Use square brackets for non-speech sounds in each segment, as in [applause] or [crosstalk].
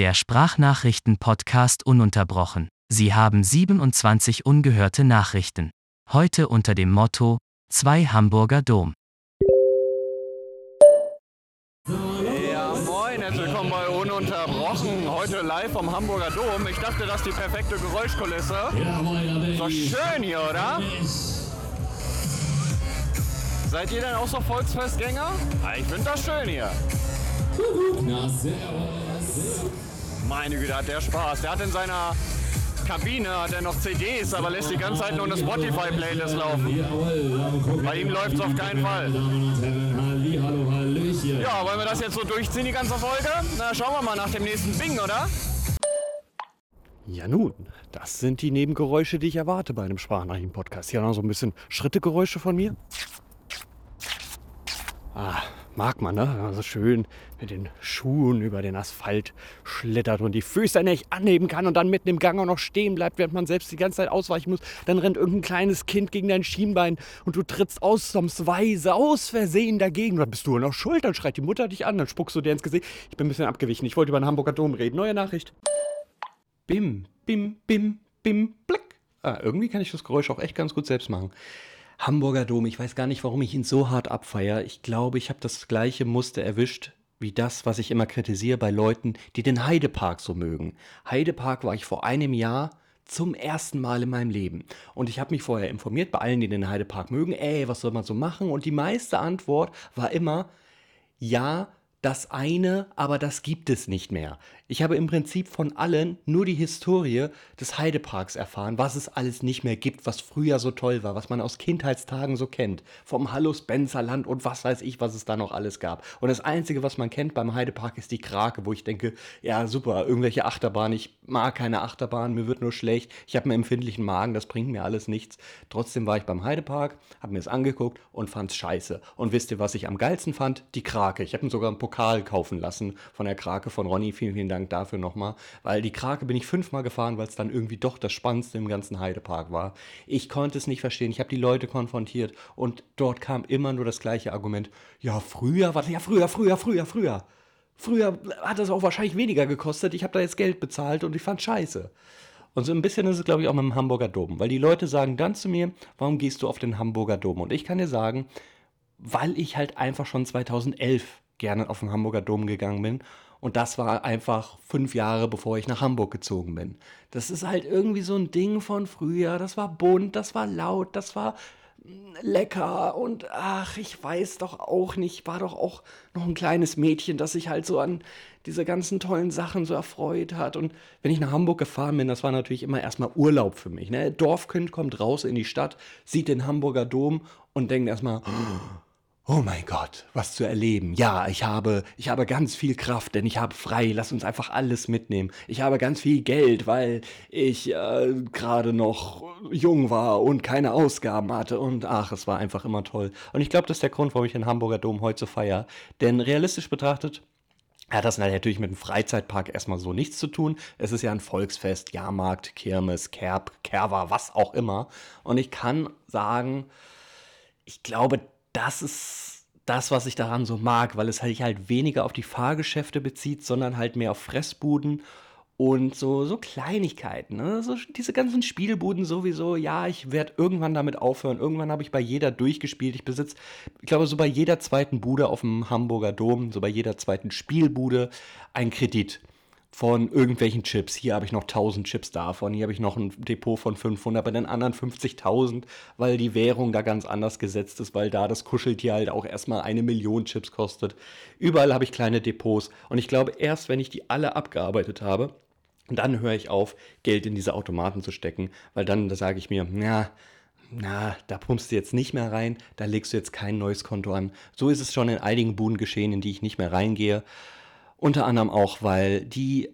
Der Sprachnachrichten-Podcast ununterbrochen. Sie haben 27 ungehörte Nachrichten. Heute unter dem Motto: Zwei Hamburger Dom. Ja, moin, herzlich willkommen bei Ununterbrochen. Heute live vom Hamburger Dom. Ich dachte, das ist die perfekte Geräuschkulisse. Ist doch schön hier, oder? Seid ihr denn auch so Volksfestgänger? Ah, Ich finde das schön hier. Meine Güte, hat der Spaß. Der hat in seiner Kabine hat er noch CDs, aber lässt die ganze Zeit nur eine Spotify-Playlist laufen. Bei ihm läuft es auf keinen Fall. Ja, wollen wir das jetzt so durchziehen, die ganze Folge? Na, schauen wir mal nach dem nächsten Bing, oder? Ja nun, das sind die Nebengeräusche, die ich erwarte bei einem Sprachnachrichten-Podcast. Hier noch so ein bisschen Schrittegeräusche von mir. Ah, mag man, ne? Also schön mit den Schuhen über den Asphalt schlittert und die Füße nicht anheben kann und dann mitten im Gang auch noch stehen bleibt, während man selbst die ganze Zeit ausweichen muss. Dann rennt irgendein kleines Kind gegen dein Schienbein und du trittst ausnahmsweise aus Versehen dagegen. Dann bist du noch schuld, dann schreit die Mutter dich an, dann spuckst du dir ins Gesicht. Ich bin ein bisschen abgewichen. Ich wollte über den Hamburger Dom reden. Neue Nachricht. Bim, bim, bim, bim, blick. Ah, irgendwie kann ich das Geräusch auch echt ganz gut selbst machen. Hamburger Dom, ich weiß gar nicht, warum ich ihn so hart abfeier. Ich glaube, ich habe das gleiche Muster erwischt wie das, was ich immer kritisiere bei Leuten, die den Heidepark so mögen. Heidepark war ich vor einem Jahr zum ersten Mal in meinem Leben. Und ich habe mich vorher informiert bei allen, die den Heidepark mögen, ey, was soll man so machen? Und die meiste Antwort war immer, ja, das eine, aber das gibt es nicht mehr. Ich habe im Prinzip von allen nur die Historie des Heideparks erfahren, was es alles nicht mehr gibt, was früher so toll war, was man aus Kindheitstagen so kennt. Vom Hallo Spencerland und was weiß ich, was es da noch alles gab. Und das Einzige, was man kennt beim Heidepark, ist die Krake, wo ich denke, ja super, irgendwelche Achterbahnen, ich mag keine Achterbahn, mir wird nur schlecht, ich habe einen empfindlichen Magen, das bringt mir alles nichts. Trotzdem war ich beim Heidepark, habe mir es angeguckt und fand es scheiße. Und wisst ihr, was ich am geilsten fand? Die Krake. Ich habe mir sogar einen Pokal kaufen lassen von der Krake von Ronny. Vielen, vielen Dank dafür nochmal. Weil die Krake bin ich fünfmal gefahren, weil es dann irgendwie doch das Spannendste im ganzen Heidepark war. Ich konnte es nicht verstehen. Ich habe die Leute konfrontiert und dort kam immer nur das gleiche Argument. Ja, früher, warte, ja, früher, früher, früher, früher. Früher hat das auch wahrscheinlich weniger gekostet. Ich habe da jetzt Geld bezahlt und ich fand scheiße. Und so ein bisschen ist es, glaube ich, auch mit dem Hamburger Dom. Weil die Leute sagen dann zu mir, warum gehst du auf den Hamburger Dom? Und ich kann dir sagen, weil ich halt einfach schon 2011 gerne auf den Hamburger Dom gegangen bin. Und das war einfach fünf Jahre, bevor ich nach Hamburg gezogen bin. Das ist halt irgendwie so ein Ding von früher. Das war bunt, das war laut, das war mm, lecker und ach, ich weiß doch auch nicht, war doch auch noch ein kleines Mädchen, das sich halt so an diese ganzen tollen Sachen so erfreut hat. Und wenn ich nach Hamburg gefahren bin, das war natürlich immer erstmal Urlaub für mich. Ne? Dorfkind kommt raus in die Stadt, sieht den Hamburger Dom und denkt erstmal, Oh mein Gott, was zu erleben. Ja, ich habe, ich habe ganz viel Kraft, denn ich habe frei. Lass uns einfach alles mitnehmen. Ich habe ganz viel Geld, weil ich äh, gerade noch jung war und keine Ausgaben hatte. Und ach, es war einfach immer toll. Und ich glaube, das ist der Grund, warum ich den Hamburger Dom heute so feier. Denn realistisch betrachtet, hat das natürlich mit dem Freizeitpark erstmal so nichts zu tun. Es ist ja ein Volksfest, Jahrmarkt, Kirmes, Kerb, Kerwa, was auch immer. Und ich kann sagen, ich glaube, das ist das, was ich daran so mag, weil es sich halt weniger auf die Fahrgeschäfte bezieht, sondern halt mehr auf Fressbuden und so, so Kleinigkeiten. Ne? So, diese ganzen Spielbuden sowieso, ja, ich werde irgendwann damit aufhören. Irgendwann habe ich bei jeder durchgespielt. Ich besitze, ich glaube, so bei jeder zweiten Bude auf dem Hamburger Dom, so bei jeder zweiten Spielbude ein Kredit von irgendwelchen Chips. Hier habe ich noch 1000 Chips davon, hier habe ich noch ein Depot von 500, bei den anderen 50.000, weil die Währung da ganz anders gesetzt ist, weil da das Kuscheltier halt auch erstmal eine Million Chips kostet. Überall habe ich kleine Depots und ich glaube, erst wenn ich die alle abgearbeitet habe, dann höre ich auf, Geld in diese Automaten zu stecken, weil dann da sage ich mir, na, na, da pumpst du jetzt nicht mehr rein, da legst du jetzt kein neues Konto an. So ist es schon in einigen Buden geschehen, in die ich nicht mehr reingehe. Unter anderem auch, weil die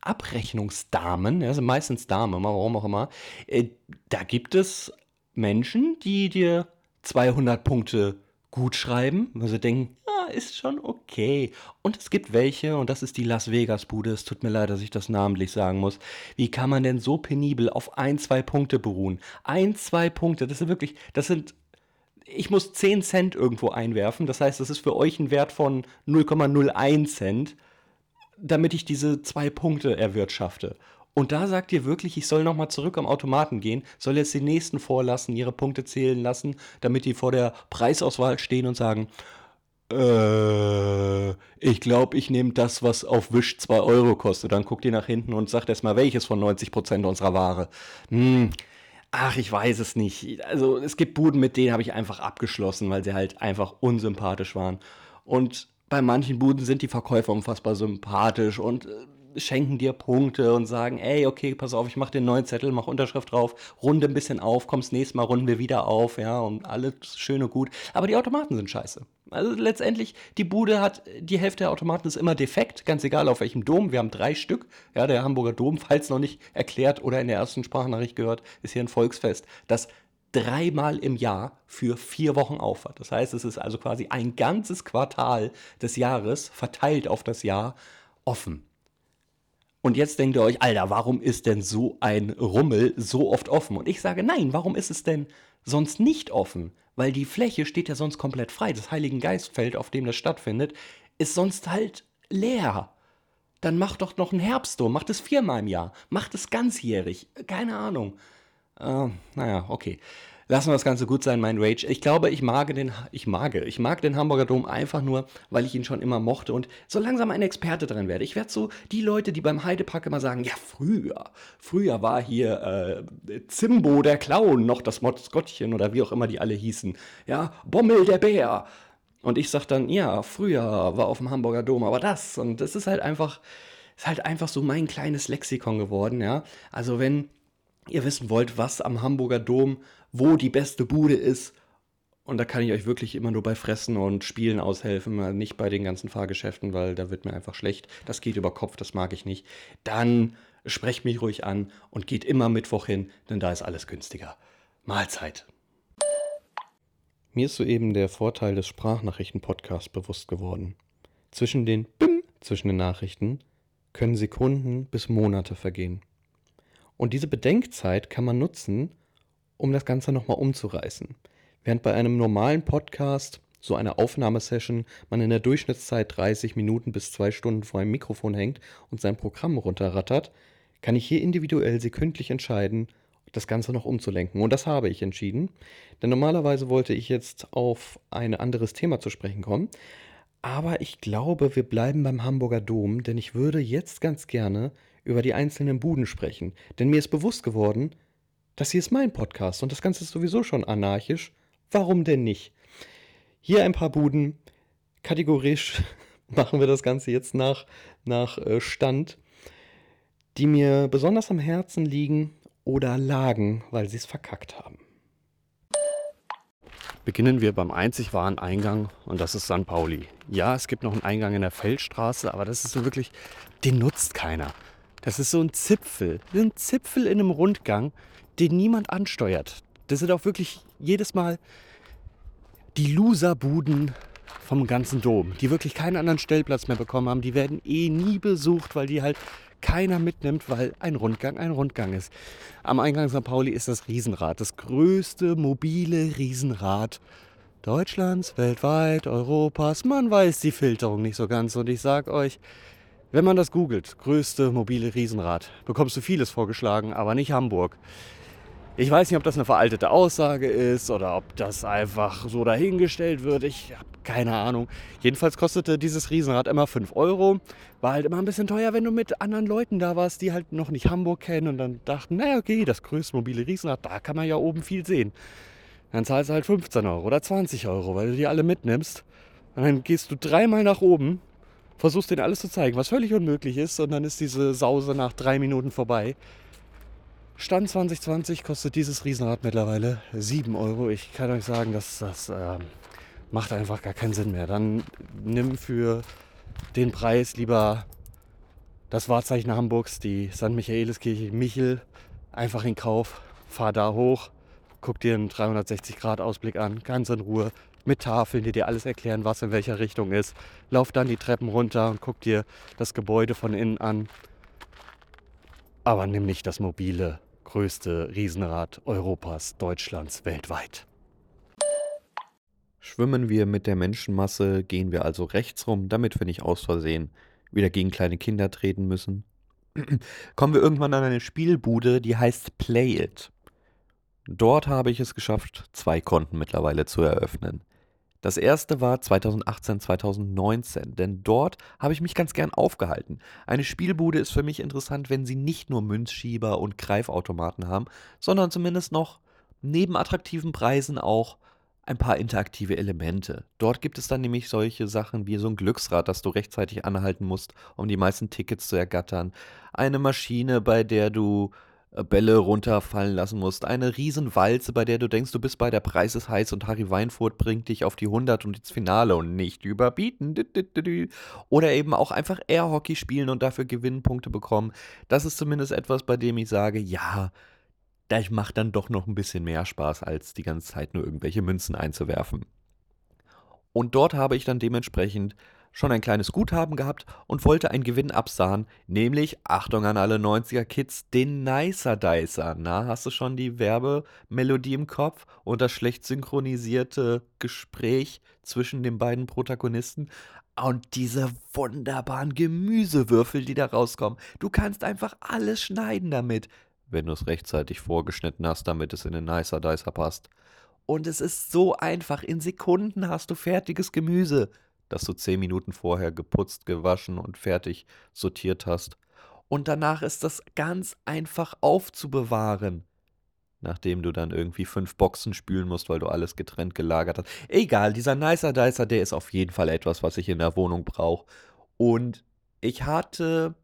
Abrechnungsdamen, ja, sind meistens Damen, warum auch immer, äh, da gibt es Menschen, die dir 200 Punkte gut schreiben, weil sie denken, ja, ist schon okay. Und es gibt welche, und das ist die Las Vegas Bude, es tut mir leid, dass ich das namentlich sagen muss. Wie kann man denn so penibel auf ein, zwei Punkte beruhen? Ein, zwei Punkte, das sind wirklich, das sind ich muss 10 Cent irgendwo einwerfen. Das heißt, das ist für euch ein Wert von 0,01 Cent. damit ich diese zwei Punkte erwirtschafte. Und da sagt ihr wirklich, ich soll nochmal zurück am Automaten gehen, soll jetzt die Nächsten vorlassen, ihre Punkte zählen lassen, damit die vor der Preisauswahl stehen und sagen, äh, ich glaube, ich nehme das, was auf Wisch 2 Euro kostet. Dann guckt ihr nach hinten und sagt erstmal, welches von 90% unserer Ware. Hm, ach, ich weiß es nicht. Also es gibt Buden, mit denen habe ich einfach abgeschlossen, weil sie halt einfach unsympathisch waren. Und bei manchen Buden sind die Verkäufer unfassbar sympathisch und äh, schenken dir Punkte und sagen, ey, okay, pass auf, ich mach den neuen Zettel, mach Unterschrift drauf, runde ein bisschen auf, kommst nächstes Mal, runden wir wieder auf, ja, und alles schön und gut. Aber die Automaten sind scheiße. Also letztendlich, die Bude hat, die Hälfte der Automaten ist immer defekt, ganz egal auf welchem Dom. Wir haben drei Stück. Ja, der Hamburger Dom, falls noch nicht erklärt oder in der ersten Sprachnachricht gehört, ist hier ein Volksfest, das dreimal im Jahr für vier Wochen aufhat. Das heißt, es ist also quasi ein ganzes Quartal des Jahres verteilt auf das Jahr offen. Und jetzt denkt ihr euch, Alter, warum ist denn so ein Rummel so oft offen? Und ich sage, nein, warum ist es denn sonst nicht offen? Weil die Fläche steht ja sonst komplett frei. Das Heiligen Geistfeld, auf dem das stattfindet, ist sonst halt leer. Dann macht doch noch ein Herbstdom, macht es viermal im Jahr, macht es ganzjährig. Keine Ahnung. Äh, naja, okay lassen wir das Ganze gut sein, mein Rage. Ich glaube, ich mag den, ich mag, ich mag den Hamburger Dom einfach nur, weil ich ihn schon immer mochte und so langsam ein Experte drin werde. Ich werde so die Leute, die beim Heidepark immer sagen, ja, früher, früher war hier äh, Zimbo der Clown noch das Mottgottchen oder wie auch immer die alle hießen. Ja, Bommel der Bär. Und ich sag dann, ja, früher war auf dem Hamburger Dom aber das. Und das ist halt einfach, ist halt einfach so mein kleines Lexikon geworden, ja. Also wenn ihr wissen wollt, was am Hamburger Dom wo die beste Bude ist. Und da kann ich euch wirklich immer nur bei Fressen und Spielen aushelfen, nicht bei den ganzen Fahrgeschäften, weil da wird mir einfach schlecht. Das geht über Kopf, das mag ich nicht. Dann sprecht mich ruhig an und geht immer Mittwoch hin, denn da ist alles günstiger. Mahlzeit. Mir ist soeben der Vorteil des Sprachnachrichten-Podcasts bewusst geworden. Zwischen den Bim, zwischen den Nachrichten können Sekunden bis Monate vergehen. Und diese Bedenkzeit kann man nutzen, um das Ganze nochmal umzureißen. Während bei einem normalen Podcast, so einer Aufnahmesession, man in der Durchschnittszeit 30 Minuten bis zwei Stunden vor einem Mikrofon hängt und sein Programm runterrattert, kann ich hier individuell sekündlich entscheiden, das Ganze noch umzulenken. Und das habe ich entschieden. Denn normalerweise wollte ich jetzt auf ein anderes Thema zu sprechen kommen. Aber ich glaube, wir bleiben beim Hamburger Dom, denn ich würde jetzt ganz gerne über die einzelnen Buden sprechen. Denn mir ist bewusst geworden, das hier ist mein Podcast und das Ganze ist sowieso schon anarchisch. Warum denn nicht? Hier ein paar Buden. Kategorisch [laughs] machen wir das Ganze jetzt nach, nach äh, Stand, die mir besonders am Herzen liegen oder lagen, weil sie es verkackt haben. Beginnen wir beim einzig wahren Eingang und das ist St. Pauli. Ja, es gibt noch einen Eingang in der Feldstraße, aber das ist so wirklich, den nutzt keiner. Das ist so ein Zipfel, ein Zipfel in einem Rundgang, den niemand ansteuert. Das sind auch wirklich jedes Mal die Loserbuden vom ganzen Dom, die wirklich keinen anderen Stellplatz mehr bekommen haben. Die werden eh nie besucht, weil die halt keiner mitnimmt, weil ein Rundgang ein Rundgang ist. Am Eingang St. Pauli ist das Riesenrad, das größte mobile Riesenrad Deutschlands, weltweit, Europas. Man weiß die Filterung nicht so ganz und ich sag euch, wenn man das googelt, größte mobile Riesenrad, bekommst du vieles vorgeschlagen, aber nicht Hamburg. Ich weiß nicht, ob das eine veraltete Aussage ist oder ob das einfach so dahingestellt wird. Ich habe keine Ahnung. Jedenfalls kostete dieses Riesenrad immer 5 Euro. War halt immer ein bisschen teuer, wenn du mit anderen Leuten da warst, die halt noch nicht Hamburg kennen und dann dachten, naja, okay, das größte mobile Riesenrad, da kann man ja oben viel sehen. Dann zahlst du halt 15 Euro oder 20 Euro, weil du die alle mitnimmst. Und dann gehst du dreimal nach oben, versuchst denen alles zu zeigen, was völlig unmöglich ist, und dann ist diese Sause nach drei Minuten vorbei. Stand 2020 kostet dieses Riesenrad mittlerweile 7 Euro. Ich kann euch sagen, dass das äh, macht einfach gar keinen Sinn mehr. Dann nimm für den Preis lieber das Wahrzeichen Hamburgs, die St. Michaeliskirche Michel, einfach in Kauf. Fahr da hoch, guck dir einen 360-Grad-Ausblick an, ganz in Ruhe, mit Tafeln, die dir alles erklären, was in welcher Richtung ist. Lauf dann die Treppen runter und guck dir das Gebäude von innen an. Aber nimm nicht das mobile größte Riesenrad Europas, Deutschlands, weltweit. Schwimmen wir mit der Menschenmasse, gehen wir also rechts rum, damit wir nicht aus Versehen wieder gegen kleine Kinder treten müssen. [clears throat] Kommen wir irgendwann an eine Spielbude, die heißt Play It. Dort habe ich es geschafft, zwei Konten mittlerweile zu eröffnen. Das erste war 2018, 2019, denn dort habe ich mich ganz gern aufgehalten. Eine Spielbude ist für mich interessant, wenn sie nicht nur Münzschieber und Greifautomaten haben, sondern zumindest noch neben attraktiven Preisen auch ein paar interaktive Elemente. Dort gibt es dann nämlich solche Sachen wie so ein Glücksrad, das du rechtzeitig anhalten musst, um die meisten Tickets zu ergattern. Eine Maschine, bei der du Bälle runterfallen lassen musst. Eine Riesenwalze, bei der du denkst, du bist bei der Preis ist heiß und Harry Weinfurt bringt dich auf die 100 und ins Finale und nicht überbieten. Oder eben auch einfach Airhockey spielen und dafür Gewinnpunkte bekommen. Das ist zumindest etwas, bei dem ich sage, ja, das macht dann doch noch ein bisschen mehr Spaß, als die ganze Zeit nur irgendwelche Münzen einzuwerfen. Und dort habe ich dann dementsprechend schon ein kleines Guthaben gehabt und wollte einen Gewinn absahen, nämlich, Achtung an alle 90er Kids, den Nicer Dicer. Na, hast du schon die Werbemelodie im Kopf und das schlecht synchronisierte Gespräch zwischen den beiden Protagonisten? Und diese wunderbaren Gemüsewürfel, die da rauskommen. Du kannst einfach alles schneiden damit wenn du es rechtzeitig vorgeschnitten hast, damit es in den Nicer Dicer passt. Und es ist so einfach. In Sekunden hast du fertiges Gemüse, das du zehn Minuten vorher geputzt, gewaschen und fertig sortiert hast. Und danach ist das ganz einfach aufzubewahren. Nachdem du dann irgendwie fünf Boxen spülen musst, weil du alles getrennt gelagert hast. Egal, dieser Nicer Dicer, der ist auf jeden Fall etwas, was ich in der Wohnung brauche. Und ich hatte,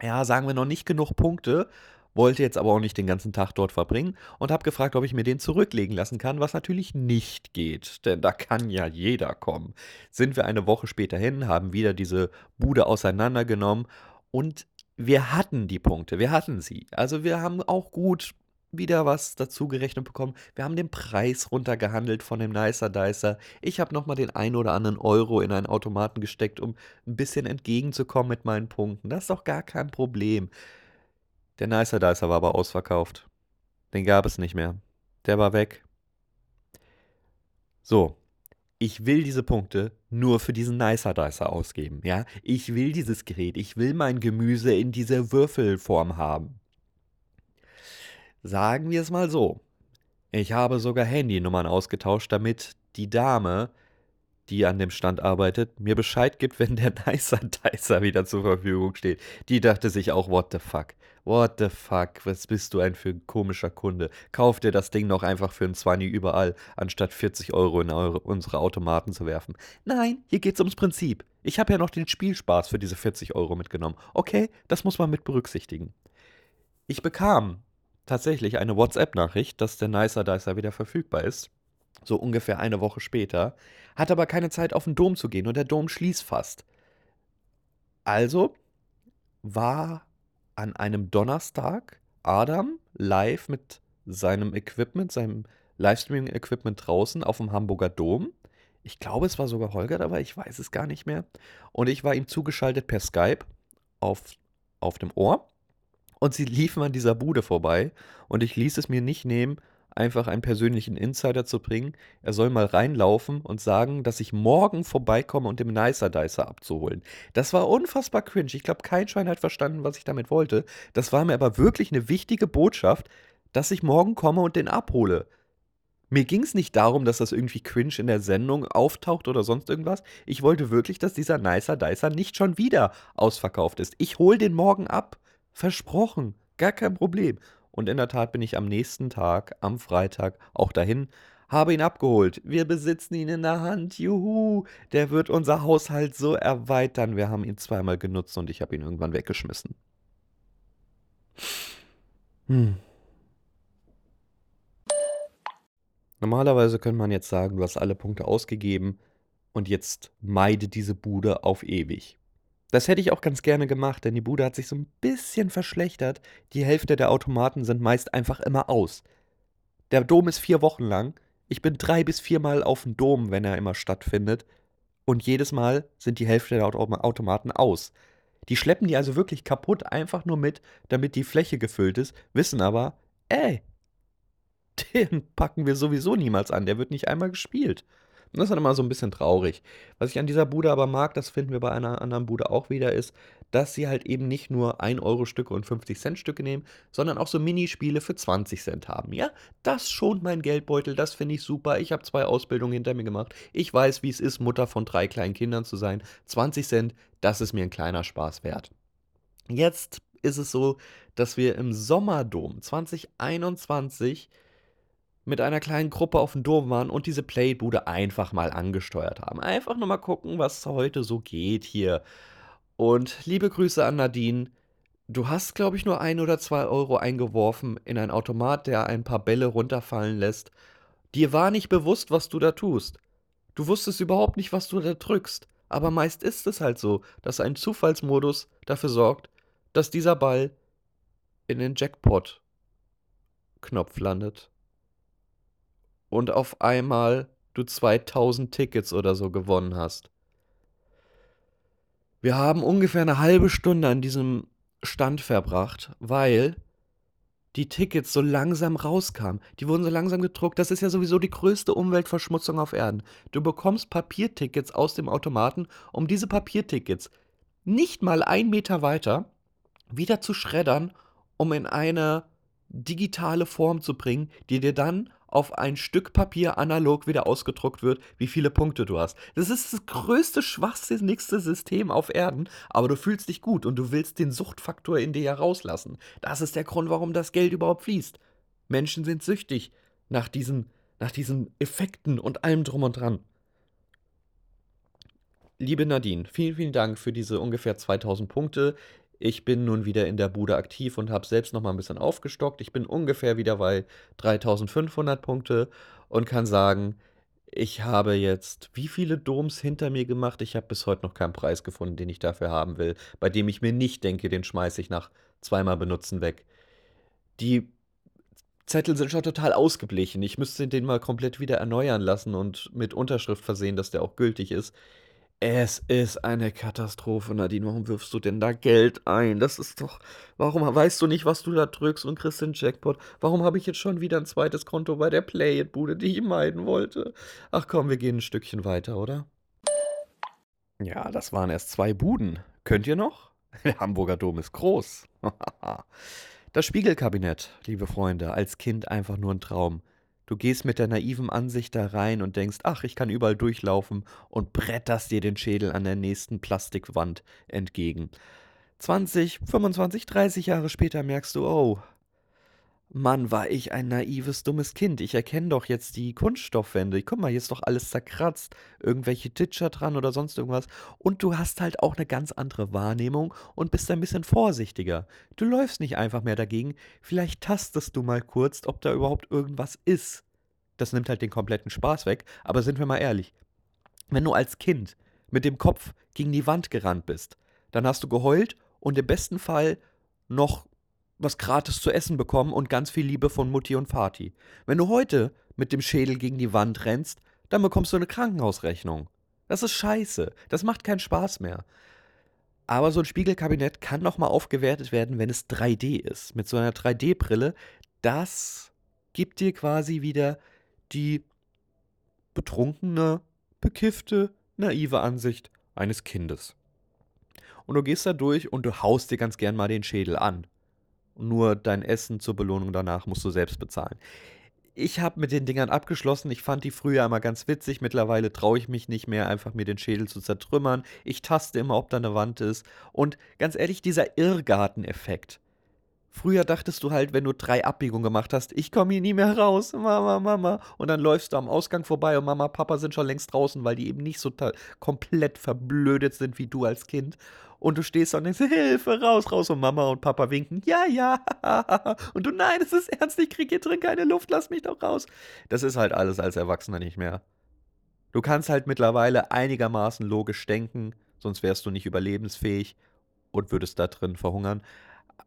ja, sagen wir noch nicht genug Punkte, wollte jetzt aber auch nicht den ganzen Tag dort verbringen und habe gefragt, ob ich mir den zurücklegen lassen kann, was natürlich nicht geht, denn da kann ja jeder kommen. Sind wir eine Woche später hin, haben wieder diese Bude auseinandergenommen und wir hatten die Punkte, wir hatten sie. Also wir haben auch gut wieder was dazu gerechnet bekommen. Wir haben den Preis runtergehandelt von dem Nicer Dicer. Ich habe nochmal den ein oder anderen Euro in einen Automaten gesteckt, um ein bisschen entgegenzukommen mit meinen Punkten. Das ist doch gar kein Problem. Der Nicer Dicer war aber ausverkauft. Den gab es nicht mehr. Der war weg. So, ich will diese Punkte nur für diesen Nicer Dicer ausgeben, ja? Ich will dieses Gerät, ich will mein Gemüse in dieser Würfelform haben. Sagen wir es mal so. Ich habe sogar Handynummern ausgetauscht, damit die Dame, die an dem Stand arbeitet, mir Bescheid gibt, [laughs] wenn der Nicer Dicer wieder zur Verfügung steht. Die dachte sich auch, what the fuck. What the fuck, was bist du ein für ein komischer Kunde? Kauf dir das Ding noch einfach für ein 20 überall, anstatt 40 Euro in eure, unsere Automaten zu werfen. Nein, hier geht's ums Prinzip. Ich habe ja noch den Spielspaß für diese 40 Euro mitgenommen. Okay, das muss man mit berücksichtigen. Ich bekam tatsächlich eine WhatsApp-Nachricht, dass der Nicer Dicer wieder verfügbar ist so ungefähr eine Woche später, hat aber keine Zeit auf den Dom zu gehen und der Dom schließt fast. Also war an einem Donnerstag Adam live mit seinem Equipment, seinem Livestreaming-Equipment draußen auf dem Hamburger Dom. Ich glaube, es war sogar Holger dabei, ich weiß es gar nicht mehr. Und ich war ihm zugeschaltet per Skype auf, auf dem Ohr. Und sie liefen an dieser Bude vorbei und ich ließ es mir nicht nehmen, einfach einen persönlichen Insider zu bringen. Er soll mal reinlaufen und sagen, dass ich morgen vorbeikomme und den Nicer Dicer abzuholen. Das war unfassbar cringe. Ich glaube, kein Schwein hat verstanden, was ich damit wollte. Das war mir aber wirklich eine wichtige Botschaft, dass ich morgen komme und den abhole. Mir ging es nicht darum, dass das irgendwie cringe in der Sendung auftaucht oder sonst irgendwas. Ich wollte wirklich, dass dieser Nicer Dicer nicht schon wieder ausverkauft ist. Ich hole den morgen ab. Versprochen. Gar kein Problem. Und in der Tat bin ich am nächsten Tag, am Freitag, auch dahin, habe ihn abgeholt. Wir besitzen ihn in der Hand. Juhu! Der wird unser Haushalt so erweitern. Wir haben ihn zweimal genutzt und ich habe ihn irgendwann weggeschmissen. Hm. Normalerweise könnte man jetzt sagen, du hast alle Punkte ausgegeben und jetzt meide diese Bude auf ewig. Das hätte ich auch ganz gerne gemacht, denn die Bude hat sich so ein bisschen verschlechtert. Die Hälfte der Automaten sind meist einfach immer aus. Der Dom ist vier Wochen lang. Ich bin drei bis viermal auf dem Dom, wenn er immer stattfindet. Und jedes Mal sind die Hälfte der Automaten aus. Die schleppen die also wirklich kaputt, einfach nur mit, damit die Fläche gefüllt ist, wissen aber, ey, [laughs] den packen wir sowieso niemals an, der wird nicht einmal gespielt. Und das ist dann immer so ein bisschen traurig. Was ich an dieser Bude aber mag, das finden wir bei einer anderen Bude auch wieder, ist, dass sie halt eben nicht nur 1-Euro-Stücke und 50-Cent-Stücke nehmen, sondern auch so Minispiele für 20 Cent haben. Ja, das schont mein Geldbeutel, das finde ich super. Ich habe zwei Ausbildungen hinter mir gemacht. Ich weiß, wie es ist, Mutter von drei kleinen Kindern zu sein. 20 Cent, das ist mir ein kleiner Spaß wert. Jetzt ist es so, dass wir im Sommerdom 2021 mit einer kleinen Gruppe auf dem Dom waren und diese Playbude einfach mal angesteuert haben. Einfach nur mal gucken, was heute so geht hier. Und liebe Grüße an Nadine. Du hast, glaube ich, nur ein oder zwei Euro eingeworfen in einen Automat, der ein paar Bälle runterfallen lässt. Dir war nicht bewusst, was du da tust. Du wusstest überhaupt nicht, was du da drückst. Aber meist ist es halt so, dass ein Zufallsmodus dafür sorgt, dass dieser Ball in den Jackpot-Knopf landet. Und auf einmal du 2000 Tickets oder so gewonnen hast. Wir haben ungefähr eine halbe Stunde an diesem Stand verbracht, weil die Tickets so langsam rauskamen. Die wurden so langsam gedruckt. Das ist ja sowieso die größte Umweltverschmutzung auf Erden. Du bekommst Papiertickets aus dem Automaten, um diese Papiertickets nicht mal einen Meter weiter wieder zu schreddern, um in eine digitale Form zu bringen, die dir dann auf ein Stück Papier analog wieder ausgedruckt wird, wie viele Punkte du hast. Das ist das größte, schwachsinnigste System auf Erden, aber du fühlst dich gut und du willst den Suchtfaktor in dir ja rauslassen. Das ist der Grund, warum das Geld überhaupt fließt. Menschen sind süchtig nach diesen, nach diesen Effekten und allem drum und dran. Liebe Nadine, vielen, vielen Dank für diese ungefähr 2000 Punkte. Ich bin nun wieder in der Bude aktiv und habe selbst noch mal ein bisschen aufgestockt. Ich bin ungefähr wieder bei 3500 Punkte und kann sagen, ich habe jetzt wie viele Doms hinter mir gemacht? Ich habe bis heute noch keinen Preis gefunden, den ich dafür haben will, bei dem ich mir nicht denke, den schmeiße ich nach zweimal benutzen weg. Die Zettel sind schon total ausgeblichen. Ich müsste den mal komplett wieder erneuern lassen und mit Unterschrift versehen, dass der auch gültig ist. Es ist eine Katastrophe, Nadine. Warum wirfst du denn da Geld ein? Das ist doch. Warum weißt du nicht, was du da drückst und kriegst den Jackpot? Warum habe ich jetzt schon wieder ein zweites Konto bei der Play-It-Bude, die ich meiden wollte? Ach komm, wir gehen ein Stückchen weiter, oder? Ja, das waren erst zwei Buden. Könnt ihr noch? [laughs] Der Hamburger Dom ist groß. [laughs] das Spiegelkabinett, liebe Freunde, als Kind einfach nur ein Traum. Du gehst mit der naiven Ansicht da rein und denkst, ach, ich kann überall durchlaufen und bretterst dir den Schädel an der nächsten Plastikwand entgegen. 20, 25, 30 Jahre später merkst du, oh, Mann, war ich ein naives, dummes Kind. Ich erkenne doch jetzt die Kunststoffwände. Guck mal, hier ist doch alles zerkratzt. Irgendwelche Titscher dran oder sonst irgendwas. Und du hast halt auch eine ganz andere Wahrnehmung und bist ein bisschen vorsichtiger. Du läufst nicht einfach mehr dagegen. Vielleicht tastest du mal kurz, ob da überhaupt irgendwas ist. Das nimmt halt den kompletten Spaß weg. Aber sind wir mal ehrlich. Wenn du als Kind mit dem Kopf gegen die Wand gerannt bist, dann hast du geheult und im besten Fall noch was gratis zu essen bekommen und ganz viel Liebe von Mutti und Vati. Wenn du heute mit dem Schädel gegen die Wand rennst, dann bekommst du eine Krankenhausrechnung. Das ist scheiße. Das macht keinen Spaß mehr. Aber so ein Spiegelkabinett kann nochmal aufgewertet werden, wenn es 3D ist. Mit so einer 3D-Brille, das gibt dir quasi wieder die betrunkene, bekiffte, naive Ansicht eines Kindes. Und du gehst da durch und du haust dir ganz gern mal den Schädel an nur dein Essen zur Belohnung danach musst du selbst bezahlen. Ich habe mit den Dingern abgeschlossen. Ich fand die früher immer ganz witzig. Mittlerweile traue ich mich nicht mehr, einfach mir den Schädel zu zertrümmern. Ich taste immer, ob da eine Wand ist. Und ganz ehrlich, dieser Irrgarteneffekt. Früher dachtest du halt, wenn du drei Abbiegungen gemacht hast, ich komme hier nie mehr raus, Mama, Mama. Und dann läufst du am Ausgang vorbei und Mama, Papa sind schon längst draußen, weil die eben nicht so komplett verblödet sind wie du als Kind. Und du stehst da und denkst, Hilfe, raus, raus. Und Mama und Papa winken, ja, ja. [laughs] Und du, nein, es ist ernst, ich krieg hier drin keine Luft, lass mich doch raus. Das ist halt alles als Erwachsener nicht mehr. Du kannst halt mittlerweile einigermaßen logisch denken, sonst wärst du nicht überlebensfähig und würdest da drin verhungern.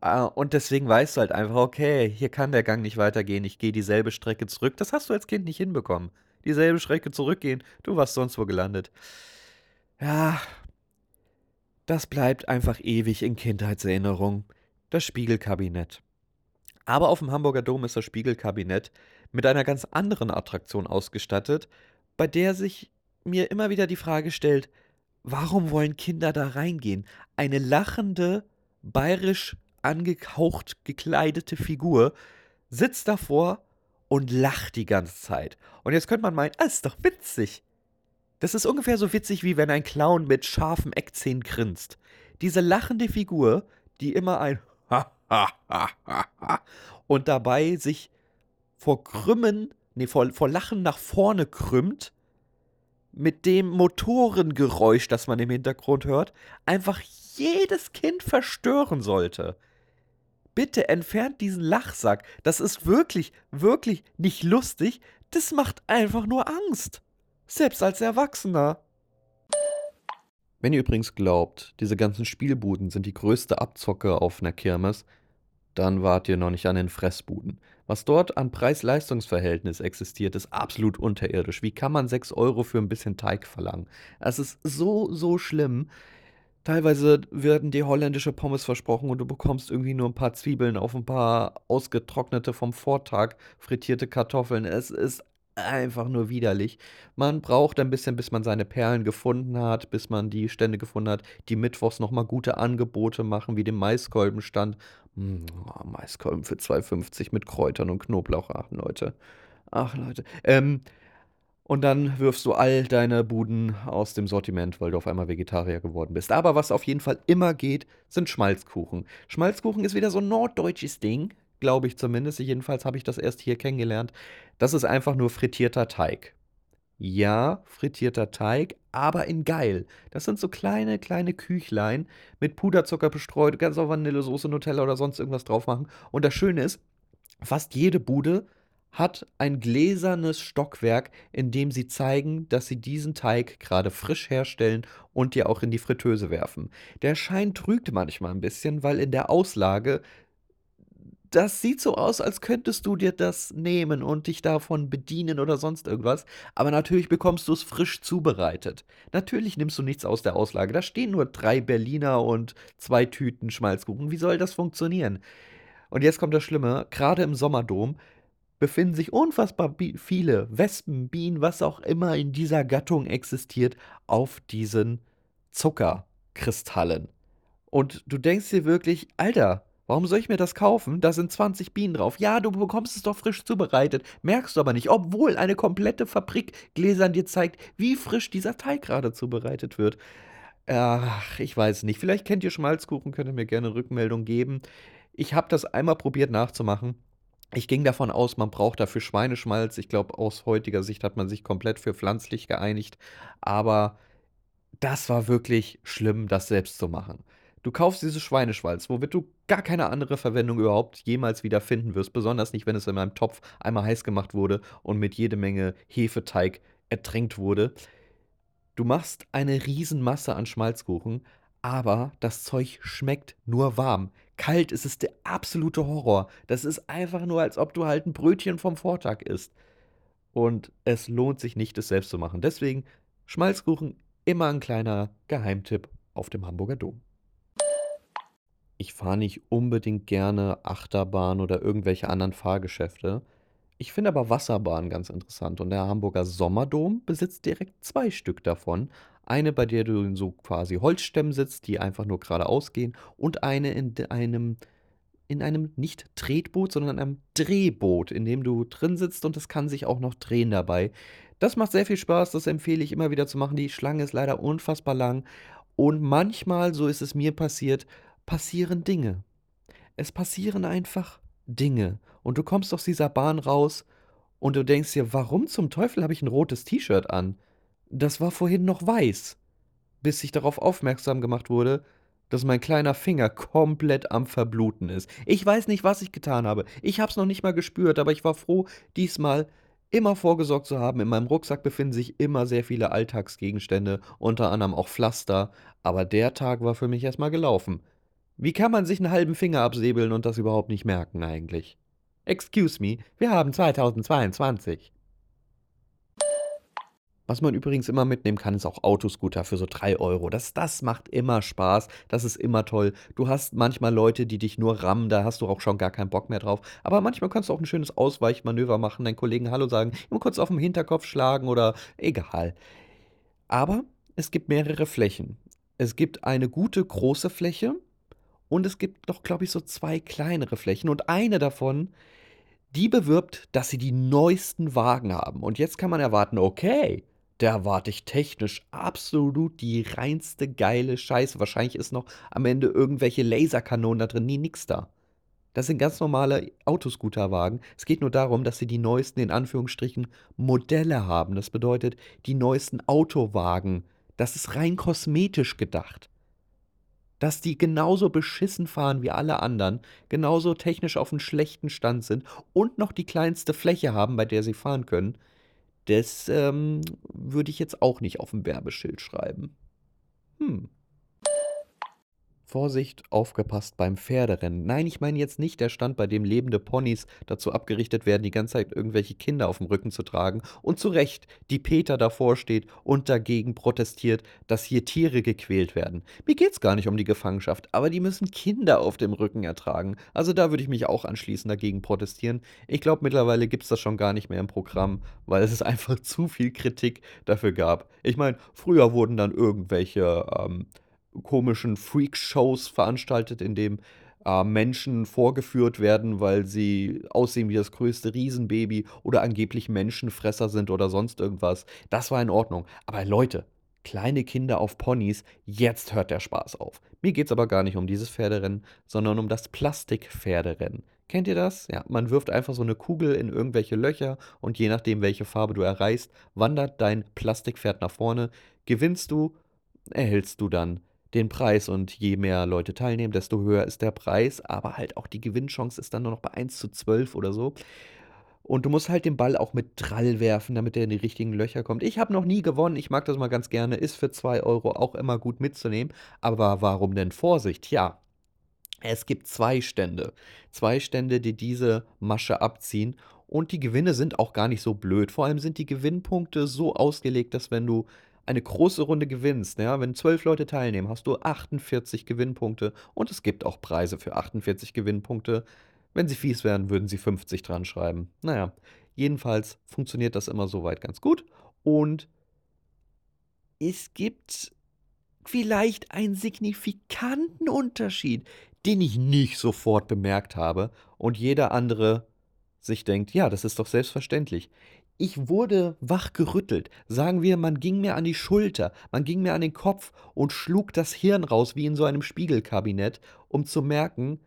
Ah, und deswegen weißt du halt einfach, okay, hier kann der Gang nicht weitergehen, ich gehe dieselbe Strecke zurück. Das hast du als Kind nicht hinbekommen. Dieselbe Strecke zurückgehen, du warst sonst wo gelandet. Ja, das bleibt einfach ewig in Kindheitserinnerung. Das Spiegelkabinett. Aber auf dem Hamburger Dom ist das Spiegelkabinett mit einer ganz anderen Attraktion ausgestattet. bei der sich mir immer wieder die Frage stellt, warum wollen Kinder da reingehen? Eine lachende, bayerisch angehaucht gekleidete Figur sitzt davor und lacht die ganze Zeit. Und jetzt könnte man meinen, ah, ist doch witzig. Das ist ungefähr so witzig, wie wenn ein Clown mit scharfen Eckzähnen grinst. Diese lachende Figur, die immer ein und dabei sich vor Krümmen, nee, vor, vor Lachen nach vorne krümmt, mit dem Motorengeräusch, das man im Hintergrund hört, einfach jedes Kind verstören sollte. Bitte entfernt diesen Lachsack. Das ist wirklich, wirklich nicht lustig. Das macht einfach nur Angst. Selbst als Erwachsener. Wenn ihr übrigens glaubt, diese ganzen Spielbuden sind die größte Abzocke auf einer Kirmes, dann wart ihr noch nicht an den Fressbuden. Was dort an Preis-Leistungs-Verhältnis existiert, ist absolut unterirdisch. Wie kann man 6 Euro für ein bisschen Teig verlangen? Es ist so, so schlimm. Teilweise werden dir holländische Pommes versprochen und du bekommst irgendwie nur ein paar Zwiebeln auf ein paar ausgetrocknete vom Vortag frittierte Kartoffeln. Es ist einfach nur widerlich. Man braucht ein bisschen, bis man seine Perlen gefunden hat, bis man die Stände gefunden hat, die mittwochs nochmal gute Angebote machen, wie den Maiskolbenstand. Mm, oh, Maiskolben für 2,50 mit Kräutern und Knoblauch. Ach, Leute. Ach, Leute. Ähm, und dann wirfst du all deine Buden aus dem Sortiment, weil du auf einmal Vegetarier geworden bist. Aber was auf jeden Fall immer geht, sind Schmalzkuchen. Schmalzkuchen ist wieder so ein norddeutsches Ding glaube ich zumindest. Jedenfalls habe ich das erst hier kennengelernt. Das ist einfach nur frittierter Teig. Ja, frittierter Teig, aber in geil. Das sind so kleine, kleine Küchlein mit Puderzucker bestreut, ganz auf Vanillesoße, Nutella oder sonst irgendwas drauf machen. Und das Schöne ist, fast jede Bude hat ein gläsernes Stockwerk, in dem sie zeigen, dass sie diesen Teig gerade frisch herstellen und dir auch in die Fritteuse werfen. Der Schein trügt manchmal ein bisschen, weil in der Auslage das sieht so aus, als könntest du dir das nehmen und dich davon bedienen oder sonst irgendwas. Aber natürlich bekommst du es frisch zubereitet. Natürlich nimmst du nichts aus der Auslage. Da stehen nur drei Berliner und zwei Tüten Schmalzkuchen. Wie soll das funktionieren? Und jetzt kommt das Schlimme. Gerade im Sommerdom befinden sich unfassbar viele Wespen, Bienen, was auch immer in dieser Gattung existiert, auf diesen Zuckerkristallen. Und du denkst dir wirklich, Alter, Warum soll ich mir das kaufen? Da sind 20 Bienen drauf. Ja, du bekommst es doch frisch zubereitet. Merkst du aber nicht, obwohl eine komplette Fabrik Gläsern dir zeigt, wie frisch dieser Teig gerade zubereitet wird. Ach, ich weiß nicht. Vielleicht kennt ihr Schmalzkuchen, könnt ihr mir gerne Rückmeldung geben. Ich habe das einmal probiert nachzumachen. Ich ging davon aus, man braucht dafür Schweineschmalz. Ich glaube, aus heutiger Sicht hat man sich komplett für pflanzlich geeinigt. Aber das war wirklich schlimm, das selbst zu machen. Du kaufst dieses Schweineschmalz, womit du gar keine andere Verwendung überhaupt jemals wieder finden wirst, besonders nicht, wenn es in einem Topf einmal heiß gemacht wurde und mit jede Menge Hefeteig ertränkt wurde. Du machst eine Riesenmasse an Schmalzkuchen, aber das Zeug schmeckt nur warm. Kalt ist es der absolute Horror. Das ist einfach nur, als ob du halt ein Brötchen vom Vortag isst. Und es lohnt sich nicht, es selbst zu machen. Deswegen Schmalzkuchen immer ein kleiner Geheimtipp auf dem Hamburger Dom ich fahre nicht unbedingt gerne Achterbahn oder irgendwelche anderen Fahrgeschäfte. Ich finde aber Wasserbahn ganz interessant und der Hamburger Sommerdom besitzt direkt zwei Stück davon. Eine, bei der du in so quasi Holzstämmen sitzt, die einfach nur geradeaus gehen und eine in einem in einem nicht Tretboot, sondern in einem Drehboot, in dem du drin sitzt und es kann sich auch noch drehen dabei. Das macht sehr viel Spaß, das empfehle ich immer wieder zu machen. Die Schlange ist leider unfassbar lang und manchmal, so ist es mir passiert, passieren Dinge. Es passieren einfach Dinge. Und du kommst aus dieser Bahn raus und du denkst dir, warum zum Teufel habe ich ein rotes T-Shirt an? Das war vorhin noch weiß. Bis ich darauf aufmerksam gemacht wurde, dass mein kleiner Finger komplett am Verbluten ist. Ich weiß nicht, was ich getan habe. Ich habe es noch nicht mal gespürt, aber ich war froh, diesmal immer vorgesorgt zu haben. In meinem Rucksack befinden sich immer sehr viele Alltagsgegenstände, unter anderem auch Pflaster. Aber der Tag war für mich erstmal gelaufen. Wie kann man sich einen halben Finger absäbeln und das überhaupt nicht merken eigentlich? Excuse me, wir haben 2022. Was man übrigens immer mitnehmen kann, ist auch Autoscooter für so 3 Euro. Das, das macht immer Spaß. Das ist immer toll. Du hast manchmal Leute, die dich nur rammen, da hast du auch schon gar keinen Bock mehr drauf. Aber manchmal kannst du auch ein schönes Ausweichmanöver machen, deinen Kollegen Hallo sagen, ihm kurz auf den Hinterkopf schlagen oder egal. Aber es gibt mehrere Flächen. Es gibt eine gute große Fläche und es gibt noch, glaube ich, so zwei kleinere Flächen. Und eine davon, die bewirbt, dass sie die neuesten Wagen haben. Und jetzt kann man erwarten, okay, da erwarte ich technisch absolut die reinste geile Scheiße. Wahrscheinlich ist noch am Ende irgendwelche Laserkanonen da drin. Nie nix da. Das sind ganz normale Autoscooterwagen. Es geht nur darum, dass sie die neuesten, in Anführungsstrichen, Modelle haben. Das bedeutet, die neuesten Autowagen. Das ist rein kosmetisch gedacht. Dass die genauso beschissen fahren wie alle anderen, genauso technisch auf einem schlechten Stand sind und noch die kleinste Fläche haben, bei der sie fahren können, das ähm, würde ich jetzt auch nicht auf dem Werbeschild schreiben. Hm. Vorsicht, aufgepasst beim Pferderennen. Nein, ich meine jetzt nicht der Stand, bei dem lebende Ponys dazu abgerichtet werden, die ganze Zeit irgendwelche Kinder auf dem Rücken zu tragen. Und zu Recht, die Peter davor steht und dagegen protestiert, dass hier Tiere gequält werden. Mir geht es gar nicht um die Gefangenschaft, aber die müssen Kinder auf dem Rücken ertragen. Also da würde ich mich auch anschließend dagegen protestieren. Ich glaube, mittlerweile gibt es das schon gar nicht mehr im Programm, weil es [laughs] einfach zu viel Kritik dafür gab. Ich meine, früher wurden dann irgendwelche. Ähm, komischen Freak-Shows veranstaltet, in dem äh, Menschen vorgeführt werden, weil sie aussehen wie das größte Riesenbaby oder angeblich Menschenfresser sind oder sonst irgendwas. Das war in Ordnung. Aber Leute, kleine Kinder auf Ponys, jetzt hört der Spaß auf. Mir geht es aber gar nicht um dieses Pferderennen, sondern um das Plastikpferderennen. Kennt ihr das? Ja, man wirft einfach so eine Kugel in irgendwelche Löcher und je nachdem, welche Farbe du erreichst, wandert dein Plastikpferd nach vorne. Gewinnst du, erhältst du dann den Preis und je mehr Leute teilnehmen, desto höher ist der Preis, aber halt auch die Gewinnchance ist dann nur noch bei 1 zu 12 oder so. Und du musst halt den Ball auch mit Drall werfen, damit er in die richtigen Löcher kommt. Ich habe noch nie gewonnen, ich mag das mal ganz gerne, ist für 2 Euro auch immer gut mitzunehmen. Aber warum denn Vorsicht? Ja, es gibt zwei Stände. Zwei Stände, die diese Masche abziehen. Und die Gewinne sind auch gar nicht so blöd. Vor allem sind die Gewinnpunkte so ausgelegt, dass wenn du eine große Runde gewinnst, ja, wenn zwölf Leute teilnehmen, hast du 48 Gewinnpunkte und es gibt auch Preise für 48 Gewinnpunkte. Wenn sie fies wären, würden sie 50 dran schreiben. Naja, jedenfalls funktioniert das immer soweit ganz gut und es gibt vielleicht einen signifikanten Unterschied, den ich nicht sofort bemerkt habe und jeder andere sich denkt, ja, das ist doch selbstverständlich. Ich wurde wach gerüttelt. Sagen wir, man ging mir an die Schulter, man ging mir an den Kopf und schlug das Hirn raus wie in so einem Spiegelkabinett, um zu merken,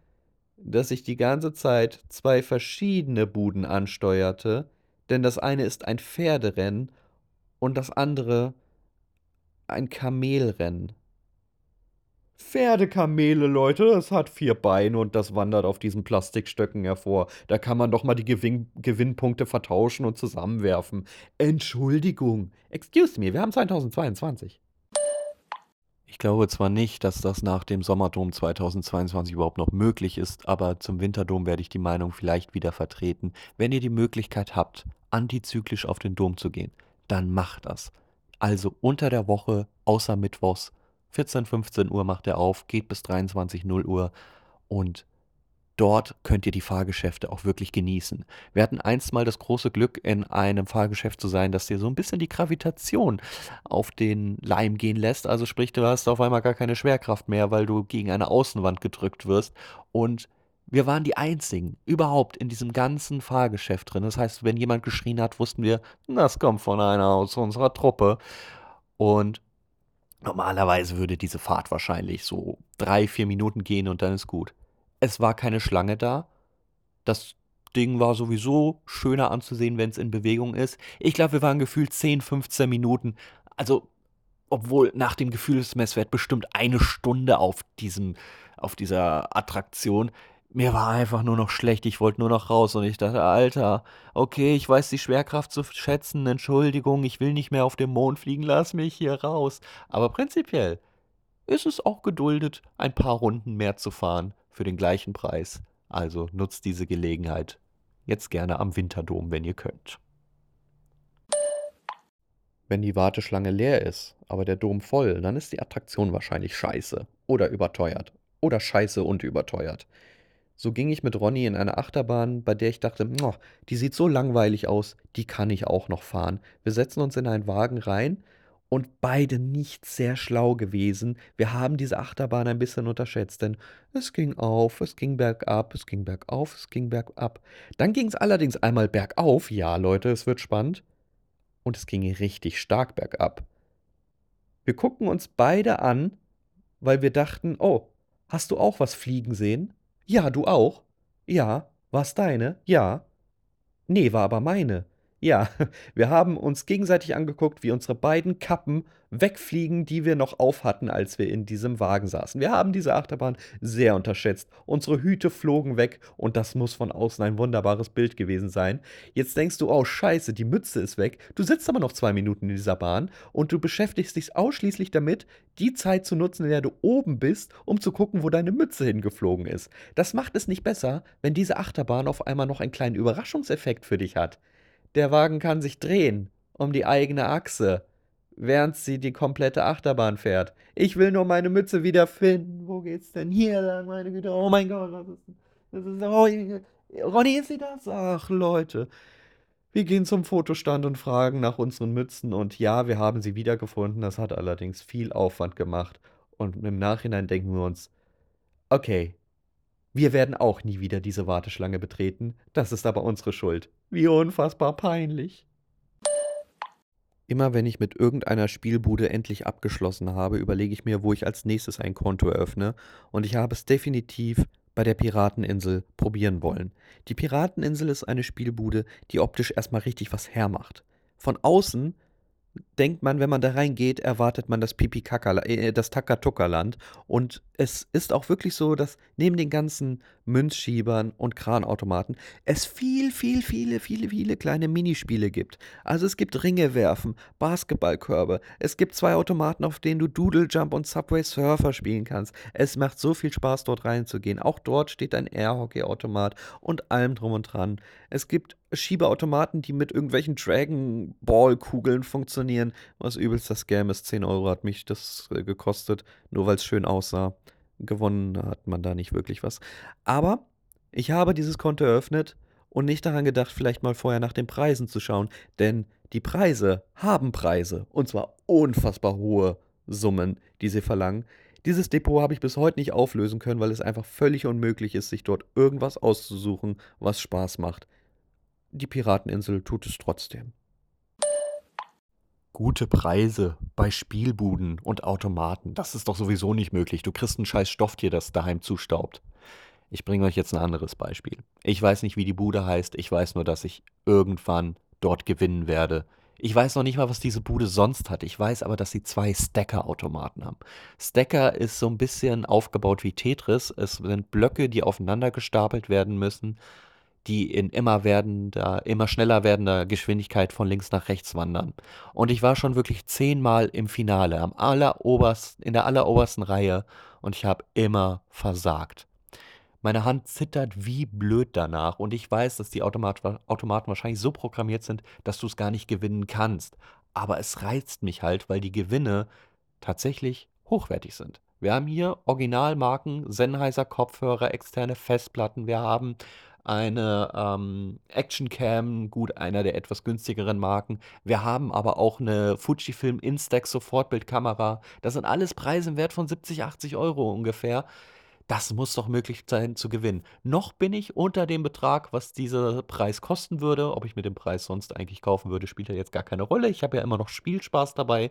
dass ich die ganze Zeit zwei verschiedene Buden ansteuerte, denn das eine ist ein Pferderennen und das andere ein Kamelrennen. Pferdekamele, Leute, es hat vier Beine und das wandert auf diesen Plastikstöcken hervor. Da kann man doch mal die Gewinn Gewinnpunkte vertauschen und zusammenwerfen. Entschuldigung. Excuse me, wir haben 2022. Ich glaube zwar nicht, dass das nach dem Sommerdom 2022 überhaupt noch möglich ist, aber zum Winterdom werde ich die Meinung vielleicht wieder vertreten. Wenn ihr die Möglichkeit habt, antizyklisch auf den Dom zu gehen, dann macht das. Also unter der Woche, außer Mittwochs, 14, 15 Uhr macht er auf, geht bis 23, 0 Uhr und dort könnt ihr die Fahrgeschäfte auch wirklich genießen. Wir hatten einst mal das große Glück, in einem Fahrgeschäft zu sein, das dir so ein bisschen die Gravitation auf den Leim gehen lässt. Also sprich, du hast auf einmal gar keine Schwerkraft mehr, weil du gegen eine Außenwand gedrückt wirst. Und wir waren die Einzigen überhaupt in diesem ganzen Fahrgeschäft drin. Das heißt, wenn jemand geschrien hat, wussten wir, das kommt von einer aus unserer Truppe. Und Normalerweise würde diese Fahrt wahrscheinlich so drei, vier Minuten gehen und dann ist gut. Es war keine Schlange da. Das Ding war sowieso schöner anzusehen, wenn es in Bewegung ist. Ich glaube, wir waren gefühlt 10, 15 Minuten. Also, obwohl nach dem Gefühlsmesswert bestimmt eine Stunde auf diesem, auf dieser Attraktion. Mir war einfach nur noch schlecht, ich wollte nur noch raus und ich dachte, Alter, okay, ich weiß die Schwerkraft zu schätzen, Entschuldigung, ich will nicht mehr auf dem Mond fliegen, lass mich hier raus. Aber prinzipiell ist es auch geduldet, ein paar Runden mehr zu fahren für den gleichen Preis. Also nutzt diese Gelegenheit. Jetzt gerne am Winterdom, wenn ihr könnt. wenn die Warteschlange leer ist, aber der Dom voll, dann ist die Attraktion wahrscheinlich scheiße oder überteuert oder scheiße und überteuert. So ging ich mit Ronny in eine Achterbahn, bei der ich dachte, die sieht so langweilig aus, die kann ich auch noch fahren. Wir setzen uns in einen Wagen rein und beide nicht sehr schlau gewesen. Wir haben diese Achterbahn ein bisschen unterschätzt, denn es ging auf, es ging bergab, es ging bergauf, es ging bergab. Dann ging es allerdings einmal bergauf, ja Leute, es wird spannend, und es ging richtig stark bergab. Wir gucken uns beide an, weil wir dachten, oh, hast du auch was fliegen sehen? Ja, du auch? Ja. War's deine? Ja. Nee, war aber meine. Ja, [laughs] wir haben uns gegenseitig angeguckt, wie unsere beiden Kappen wegfliegen, die wir noch auf hatten, als wir in diesem Wagen saßen. Wir haben diese Achterbahn sehr unterschätzt. Unsere Hüte flogen weg und das muss von außen ein wunderbares Bild gewesen sein. Jetzt denkst du, oh scheiße, die Mütze ist weg. Du sitzt aber noch zwei Minuten in dieser Bahn und du beschäftigst dich ausschließlich damit, die Zeit zu nutzen, in der du oben bist, um zu gucken, wo deine Mütze hingeflogen ist. Das macht es nicht besser, wenn diese Achterbahn auf einmal noch einen kleinen Überraschungseffekt für dich hat. Der Wagen kann sich drehen um die eigene Achse, während sie die komplette Achterbahn fährt. Ich will nur meine Mütze wiederfinden. Wo geht's denn hier lang, meine Güte? Oh mein Gott, das ist, das ist oh, Ronny, ist sie das? Ach, Leute. Wir gehen zum Fotostand und fragen nach unseren Mützen und ja, wir haben sie wiedergefunden. Das hat allerdings viel Aufwand gemacht. Und im Nachhinein denken wir uns, okay, wir werden auch nie wieder diese Warteschlange betreten. Das ist aber unsere Schuld. Wie unfassbar peinlich. Immer wenn ich mit irgendeiner Spielbude endlich abgeschlossen habe, überlege ich mir, wo ich als nächstes ein Konto eröffne. Und ich habe es definitiv bei der Pirateninsel probieren wollen. Die Pirateninsel ist eine Spielbude, die optisch erstmal richtig was hermacht. Von außen denkt man, wenn man da reingeht, erwartet man das Pipi äh, das Takatuka-Land. Und es ist auch wirklich so, dass neben den ganzen Münzschiebern und Kranautomaten es viel, viel, viele, viele, viele kleine Minispiele gibt. Also es gibt Ringe werfen, Basketballkörbe, es gibt zwei Automaten, auf denen du Doodle Jump und Subway Surfer spielen kannst. Es macht so viel Spaß, dort reinzugehen. Auch dort steht ein Airhockey-Automat und allem drum und dran. Es gibt Schiebeautomaten, die mit irgendwelchen Dragon Ball-Kugeln funktionieren, was übelst das Scam ist. 10 Euro hat mich das äh, gekostet, nur weil es schön aussah. Gewonnen hat man da nicht wirklich was. Aber ich habe dieses Konto eröffnet und nicht daran gedacht, vielleicht mal vorher nach den Preisen zu schauen, denn die Preise haben Preise und zwar unfassbar hohe Summen, die sie verlangen. Dieses Depot habe ich bis heute nicht auflösen können, weil es einfach völlig unmöglich ist, sich dort irgendwas auszusuchen, was Spaß macht. Die Pirateninsel tut es trotzdem. Gute Preise bei Spielbuden und Automaten. Das ist doch sowieso nicht möglich. Du kriegst ein scheiß Stofftier, das daheim zustaubt. Ich bringe euch jetzt ein anderes Beispiel. Ich weiß nicht, wie die Bude heißt. Ich weiß nur, dass ich irgendwann dort gewinnen werde. Ich weiß noch nicht mal, was diese Bude sonst hat. Ich weiß aber, dass sie zwei Stacker-Automaten haben. Stacker ist so ein bisschen aufgebaut wie Tetris. Es sind Blöcke, die aufeinander gestapelt werden müssen die in immer werdender, immer schneller werdender Geschwindigkeit von links nach rechts wandern. Und ich war schon wirklich zehnmal im Finale, am allerobersten, in der allerobersten Reihe und ich habe immer versagt. Meine Hand zittert wie blöd danach und ich weiß, dass die Automat Automaten wahrscheinlich so programmiert sind, dass du es gar nicht gewinnen kannst. Aber es reizt mich halt, weil die Gewinne tatsächlich hochwertig sind. Wir haben hier Originalmarken, Sennheiser Kopfhörer, externe Festplatten. Wir haben eine ähm, Actioncam, gut, einer der etwas günstigeren Marken. Wir haben aber auch eine Fujifilm Instax Sofortbildkamera. Das sind alles Preise im Wert von 70, 80 Euro ungefähr. Das muss doch möglich sein zu gewinnen. Noch bin ich unter dem Betrag, was dieser Preis kosten würde. Ob ich mit dem Preis sonst eigentlich kaufen würde, spielt ja jetzt gar keine Rolle. Ich habe ja immer noch Spielspaß dabei.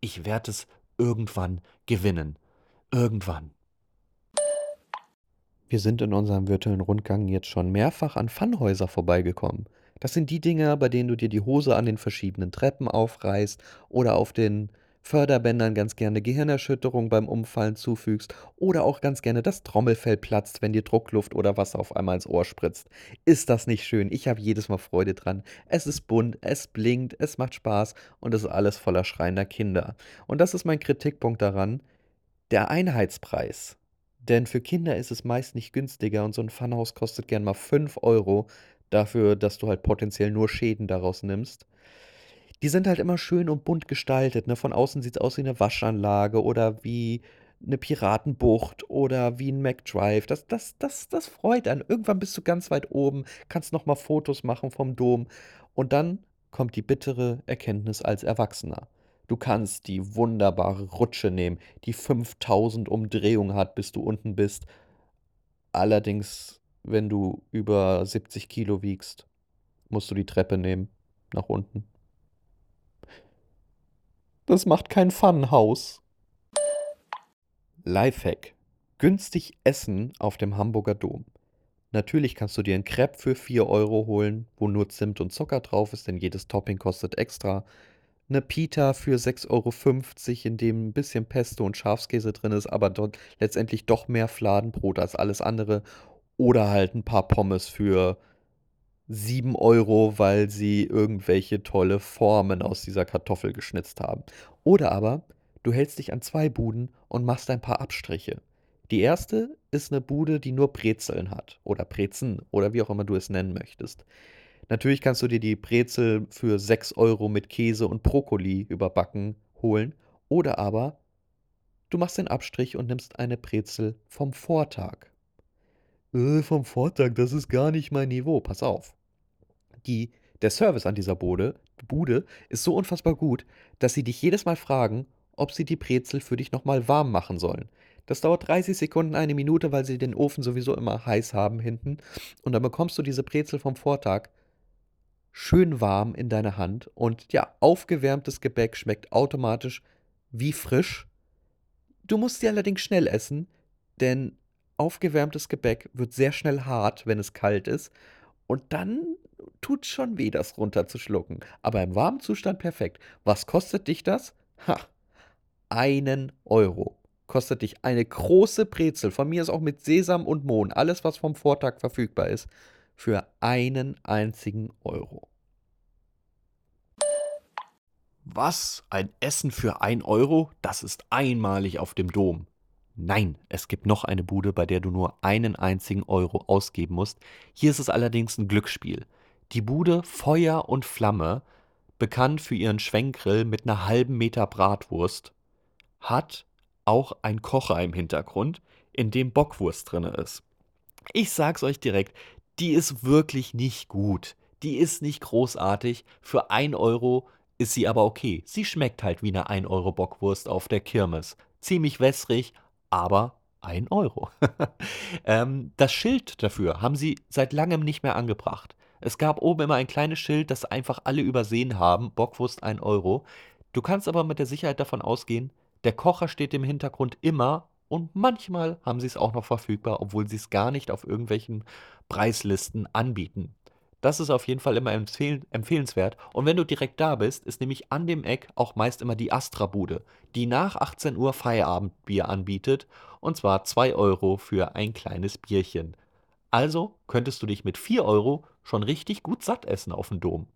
Ich werde es irgendwann gewinnen. Irgendwann. Wir sind in unserem virtuellen Rundgang jetzt schon mehrfach an Pfannhäuser vorbeigekommen. Das sind die Dinger, bei denen du dir die Hose an den verschiedenen Treppen aufreißt oder auf den Förderbändern ganz gerne Gehirnerschütterung beim Umfallen zufügst oder auch ganz gerne das Trommelfell platzt, wenn dir Druckluft oder Wasser auf einmal ins Ohr spritzt. Ist das nicht schön? Ich habe jedes Mal Freude dran. Es ist bunt, es blinkt, es macht Spaß und es ist alles voller schreiender Kinder. Und das ist mein Kritikpunkt daran. Der Einheitspreis denn für Kinder ist es meist nicht günstiger und so ein Funhaus kostet gern mal 5 Euro dafür, dass du halt potenziell nur Schäden daraus nimmst. die sind halt immer schön und bunt gestaltet. Ne? Von außen sieht es aus wie eine Waschanlage oder wie eine Piratenbucht oder wie ein McDrive. Das, das, das, das freut einen. Irgendwann bist du ganz weit oben, kannst nochmal Fotos machen vom Dom. Und dann kommt die bittere Erkenntnis als Erwachsener. Du kannst die wunderbare Rutsche nehmen, die 5000 Umdrehungen hat, bis du unten bist. Allerdings, wenn du über 70 Kilo wiegst, musst du die Treppe nehmen, nach unten. Das macht kein Funhaus. Lifehack. Günstig essen auf dem Hamburger Dom. Natürlich kannst du dir ein Crepe für 4 Euro holen, wo nur Zimt und Zucker drauf ist, denn jedes Topping kostet extra. Eine Pita für 6,50 Euro, in dem ein bisschen Pesto und Schafskäse drin ist, aber dort letztendlich doch mehr Fladenbrot als alles andere. Oder halt ein paar Pommes für 7 Euro, weil sie irgendwelche tolle Formen aus dieser Kartoffel geschnitzt haben. Oder aber du hältst dich an zwei Buden und machst ein paar Abstriche. Die erste ist eine Bude, die nur Brezeln hat oder Brezen oder wie auch immer du es nennen möchtest. Natürlich kannst du dir die Brezel für 6 Euro mit Käse und Brokkoli überbacken holen. Oder aber du machst den Abstrich und nimmst eine Brezel vom Vortag. Äh, vom Vortag, das ist gar nicht mein Niveau. Pass auf die, der Service an dieser Bude, Bude ist so unfassbar gut, dass sie dich jedes Mal fragen, ob sie die Brezel für dich nochmal warm machen sollen. Das dauert 30 Sekunden, eine Minute, weil sie den Ofen sowieso immer heiß haben hinten. Und dann bekommst du diese Brezel vom Vortag schön warm in deine Hand. Und ja, aufgewärmtes Gebäck schmeckt automatisch wie frisch. Du musst sie allerdings schnell essen, denn aufgewärmtes Gebäck wird sehr schnell hart, wenn es kalt ist. Und dann tut schon weh, das runterzuschlucken. Aber im warmen Zustand perfekt. Was kostet dich das? Ha, einen Euro. Kostet dich eine große Brezel, von mir ist auch mit Sesam und Mohn, alles was vom Vortag verfügbar ist, für einen einzigen Euro. Was? Ein Essen für ein Euro? Das ist einmalig auf dem Dom. Nein, es gibt noch eine Bude, bei der du nur einen einzigen Euro ausgeben musst. Hier ist es allerdings ein Glücksspiel. Die Bude Feuer und Flamme, bekannt für ihren Schwenkgrill mit einer halben Meter Bratwurst, hat auch ein Kocher im Hintergrund, in dem Bockwurst drin ist. Ich sag's euch direkt, die ist wirklich nicht gut. Die ist nicht großartig. Für ein Euro ist sie aber okay. Sie schmeckt halt wie eine 1 Euro Bockwurst auf der Kirmes. Ziemlich wässrig, aber 1 Euro. [laughs] ähm, das Schild dafür haben sie seit langem nicht mehr angebracht. Es gab oben immer ein kleines Schild, das einfach alle übersehen haben. Bockwurst 1 Euro. Du kannst aber mit der Sicherheit davon ausgehen, der Kocher steht im Hintergrund immer und manchmal haben sie es auch noch verfügbar, obwohl sie es gar nicht auf irgendwelchen Preislisten anbieten. Das ist auf jeden Fall immer empfehl empfehlenswert. Und wenn du direkt da bist, ist nämlich an dem Eck auch meist immer die Astra-Bude, die nach 18 Uhr Feierabendbier anbietet. Und zwar 2 Euro für ein kleines Bierchen. Also könntest du dich mit 4 Euro schon richtig gut satt essen auf dem Dom.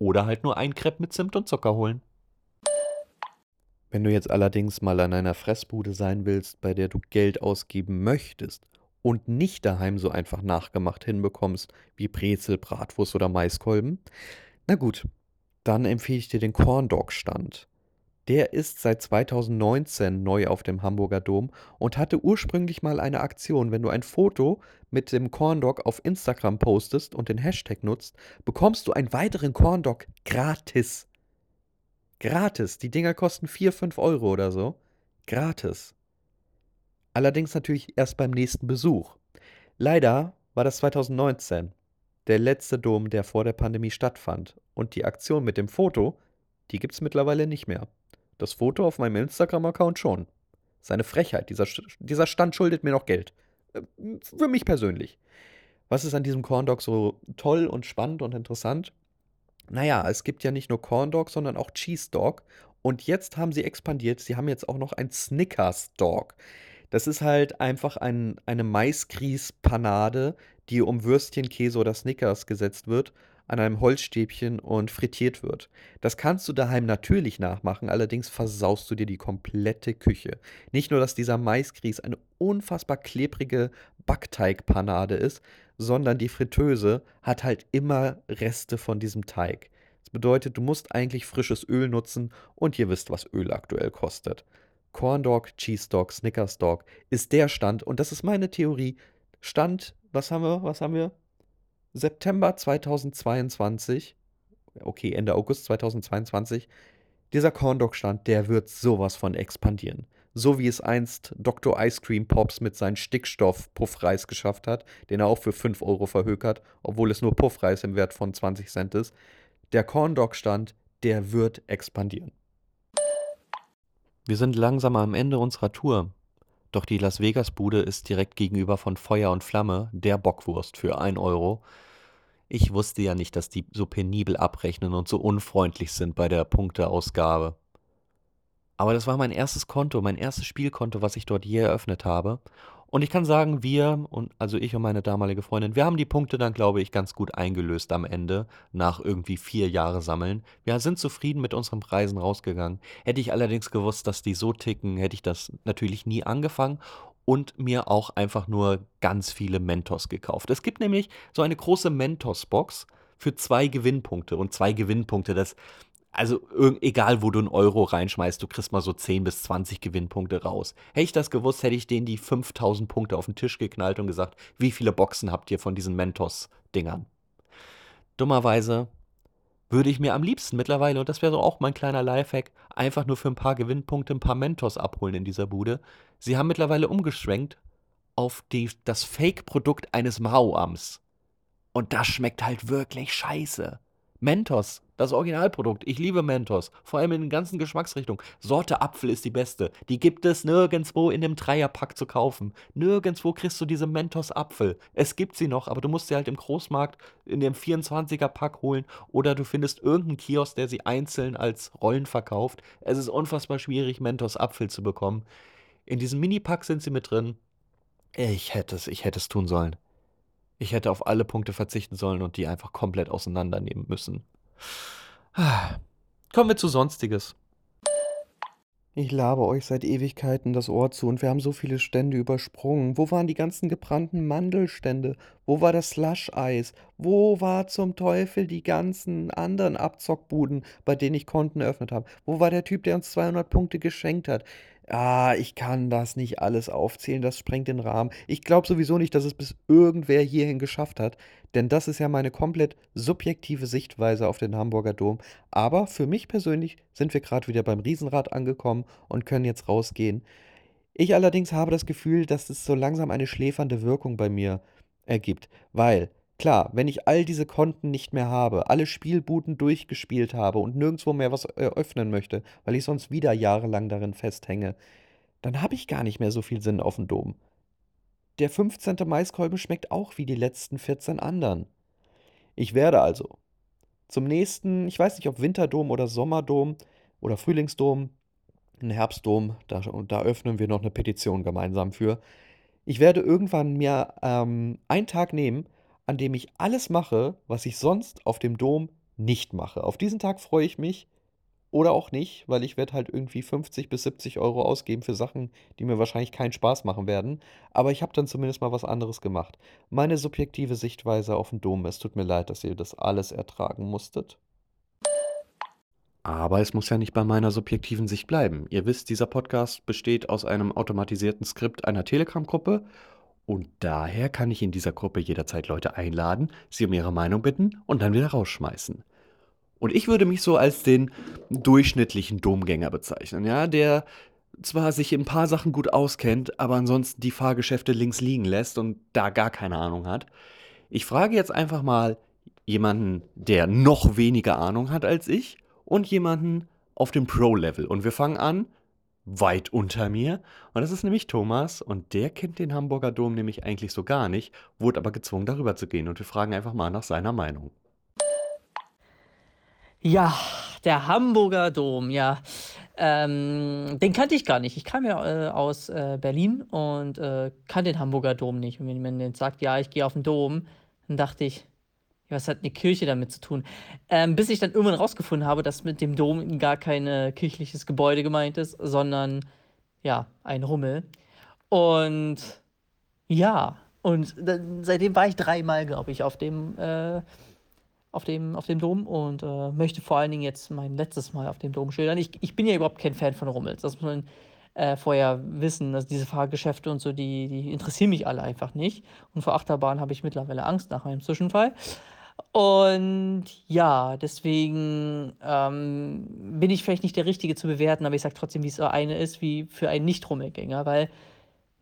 Oder halt nur ein Crepe mit Zimt und Zucker holen. Wenn du jetzt allerdings mal an einer Fressbude sein willst, bei der du Geld ausgeben möchtest und nicht daheim so einfach nachgemacht hinbekommst wie Brezel, Bratwurst oder Maiskolben, na gut, dann empfehle ich dir den Corn Dog Stand. Der ist seit 2019 neu auf dem Hamburger Dom und hatte ursprünglich mal eine Aktion. Wenn du ein Foto mit dem Corndog auf Instagram postest und den Hashtag nutzt, bekommst du einen weiteren Corndog gratis. Gratis. Die Dinger kosten 4, 5 Euro oder so. Gratis. Allerdings natürlich erst beim nächsten Besuch. Leider war das 2019 der letzte Dom, der vor der Pandemie stattfand. Und die Aktion mit dem Foto, die gibt es mittlerweile nicht mehr. Das Foto auf meinem Instagram-Account schon. Seine Frechheit. Dieser, dieser Stand schuldet mir noch Geld. Äh, für mich persönlich. Was ist an diesem Corndog so toll und spannend und interessant? Naja, es gibt ja nicht nur Corndog, sondern auch Cheese Dog. Und jetzt haben sie expandiert. Sie haben jetzt auch noch ein Snickers Dog. Das ist halt einfach ein, eine Maisgrießpanade, die um Würstchen, Käse oder Snickers gesetzt wird an einem Holzstäbchen und frittiert wird. Das kannst du daheim natürlich nachmachen, allerdings versaust du dir die komplette Küche. Nicht nur, dass dieser Maisgrieß eine unfassbar klebrige Backteigpanade ist, sondern die Fritteuse hat halt immer Reste von diesem Teig. Das bedeutet, du musst eigentlich frisches Öl nutzen und ihr wisst, was Öl aktuell kostet. Corn Dog, Cheese Dog, Snickers Dog ist der Stand und das ist meine Theorie. Stand, was haben wir, was haben wir? September 2022, okay, Ende August 2022, dieser Corn Dog Stand, der wird sowas von expandieren. So wie es einst Dr. Ice Cream Pops mit seinem Stickstoff-Puffreis geschafft hat, den er auch für 5 Euro verhökert, obwohl es nur Puffreis im Wert von 20 Cent ist. Der Corn Dog Stand, der wird expandieren. Wir sind langsam am Ende unserer Tour. Doch die Las Vegas Bude ist direkt gegenüber von Feuer und Flamme, der Bockwurst für 1 Euro. Ich wusste ja nicht, dass die so penibel abrechnen und so unfreundlich sind bei der Punkteausgabe. Aber das war mein erstes Konto, mein erstes Spielkonto, was ich dort je eröffnet habe. Und ich kann sagen, wir, und also ich und meine damalige Freundin, wir haben die Punkte dann, glaube ich, ganz gut eingelöst am Ende, nach irgendwie vier Jahre Sammeln. Wir sind zufrieden mit unseren Preisen rausgegangen. Hätte ich allerdings gewusst, dass die so ticken, hätte ich das natürlich nie angefangen und mir auch einfach nur ganz viele Mentos gekauft. Es gibt nämlich so eine große Mentos-Box für zwei Gewinnpunkte. Und zwei Gewinnpunkte, das, also egal, wo du einen Euro reinschmeißt, du kriegst mal so 10 bis 20 Gewinnpunkte raus. Hätte ich das gewusst, hätte ich denen die 5000 Punkte auf den Tisch geknallt und gesagt, wie viele Boxen habt ihr von diesen Mentos-Dingern? Dummerweise würde ich mir am liebsten mittlerweile, und das wäre so auch mein kleiner Lifehack, einfach nur für ein paar Gewinnpunkte ein paar Mentos abholen in dieser Bude. Sie haben mittlerweile umgeschwenkt auf die, das Fake-Produkt eines Mao-Ams. Und das schmeckt halt wirklich scheiße. Mentos, das Originalprodukt. Ich liebe Mentos, vor allem in den ganzen Geschmacksrichtungen. Sorte Apfel ist die beste. Die gibt es nirgendwo in dem Dreierpack zu kaufen. Nirgendwo kriegst du diese Mentos Apfel. Es gibt sie noch, aber du musst sie halt im Großmarkt in dem 24er Pack holen oder du findest irgendeinen Kiosk, der sie einzeln als Rollen verkauft. Es ist unfassbar schwierig, Mentos Apfel zu bekommen. In diesem Minipack sind sie mit drin. Ich hätte es, ich hätte es tun sollen. Ich hätte auf alle Punkte verzichten sollen und die einfach komplett auseinandernehmen müssen. Kommen wir zu Sonstiges. Ich labe euch seit Ewigkeiten das Ohr zu und wir haben so viele Stände übersprungen. Wo waren die ganzen gebrannten Mandelstände? Wo war das Slush-Eis? Wo war zum Teufel die ganzen anderen Abzockbuden, bei denen ich Konten eröffnet habe? Wo war der Typ, der uns 200 Punkte geschenkt hat? Ah, ich kann das nicht alles aufzählen, das sprengt den Rahmen. Ich glaube sowieso nicht, dass es bis irgendwer hierhin geschafft hat, denn das ist ja meine komplett subjektive Sichtweise auf den Hamburger Dom. Aber für mich persönlich sind wir gerade wieder beim Riesenrad angekommen und können jetzt rausgehen. Ich allerdings habe das Gefühl, dass es so langsam eine schläfernde Wirkung bei mir ergibt, weil Klar, wenn ich all diese Konten nicht mehr habe, alle Spielbuden durchgespielt habe und nirgendwo mehr was eröffnen möchte, weil ich sonst wieder jahrelang darin festhänge, dann habe ich gar nicht mehr so viel Sinn auf dem Dom. Der 15. Maiskolben schmeckt auch wie die letzten 14 anderen. Ich werde also zum nächsten, ich weiß nicht, ob Winterdom oder Sommerdom oder Frühlingsdom, ein Herbstdom, da, da öffnen wir noch eine Petition gemeinsam für. Ich werde irgendwann mir ähm, einen Tag nehmen, an dem ich alles mache, was ich sonst auf dem Dom nicht mache. Auf diesen Tag freue ich mich oder auch nicht, weil ich werde halt irgendwie 50 bis 70 Euro ausgeben für Sachen, die mir wahrscheinlich keinen Spaß machen werden. Aber ich habe dann zumindest mal was anderes gemacht. Meine subjektive Sichtweise auf den Dom, es tut mir leid, dass ihr das alles ertragen musstet. Aber es muss ja nicht bei meiner subjektiven Sicht bleiben. Ihr wisst, dieser Podcast besteht aus einem automatisierten Skript einer Telegram-Gruppe und daher kann ich in dieser Gruppe jederzeit Leute einladen, sie um ihre Meinung bitten und dann wieder rausschmeißen. Und ich würde mich so als den durchschnittlichen Domgänger bezeichnen, ja, der zwar sich in ein paar Sachen gut auskennt, aber ansonsten die Fahrgeschäfte links liegen lässt und da gar keine Ahnung hat. Ich frage jetzt einfach mal jemanden, der noch weniger Ahnung hat als ich und jemanden auf dem Pro-Level. Und wir fangen an weit unter mir. Und das ist nämlich Thomas und der kennt den Hamburger Dom nämlich eigentlich so gar nicht, wurde aber gezwungen darüber zu gehen und wir fragen einfach mal nach seiner Meinung. Ja, der Hamburger Dom, ja. Ähm, den kannte ich gar nicht. Ich kam ja äh, aus äh, Berlin und äh, kannte den Hamburger Dom nicht. Und wenn man jetzt sagt, ja, ich gehe auf den Dom, dann dachte ich, was hat eine Kirche damit zu tun? Ähm, bis ich dann irgendwann rausgefunden habe, dass mit dem Dom gar kein kirchliches Gebäude gemeint ist, sondern ja, ein Rummel. Und ja, und seitdem war ich dreimal, glaube ich, auf dem, äh, auf dem, auf dem Dom und äh, möchte vor allen Dingen jetzt mein letztes Mal auf dem Dom schildern. Ich, ich bin ja überhaupt kein Fan von Rummels. Das muss man äh, vorher wissen. dass diese Fahrgeschäfte und so, die, die interessieren mich alle einfach nicht. Und vor Achterbahn habe ich mittlerweile Angst nach meinem Zwischenfall. Und ja, deswegen ähm, bin ich vielleicht nicht der Richtige zu bewerten, aber ich sage trotzdem, wie es so eine ist, wie für einen Nicht-Rummelgänger, weil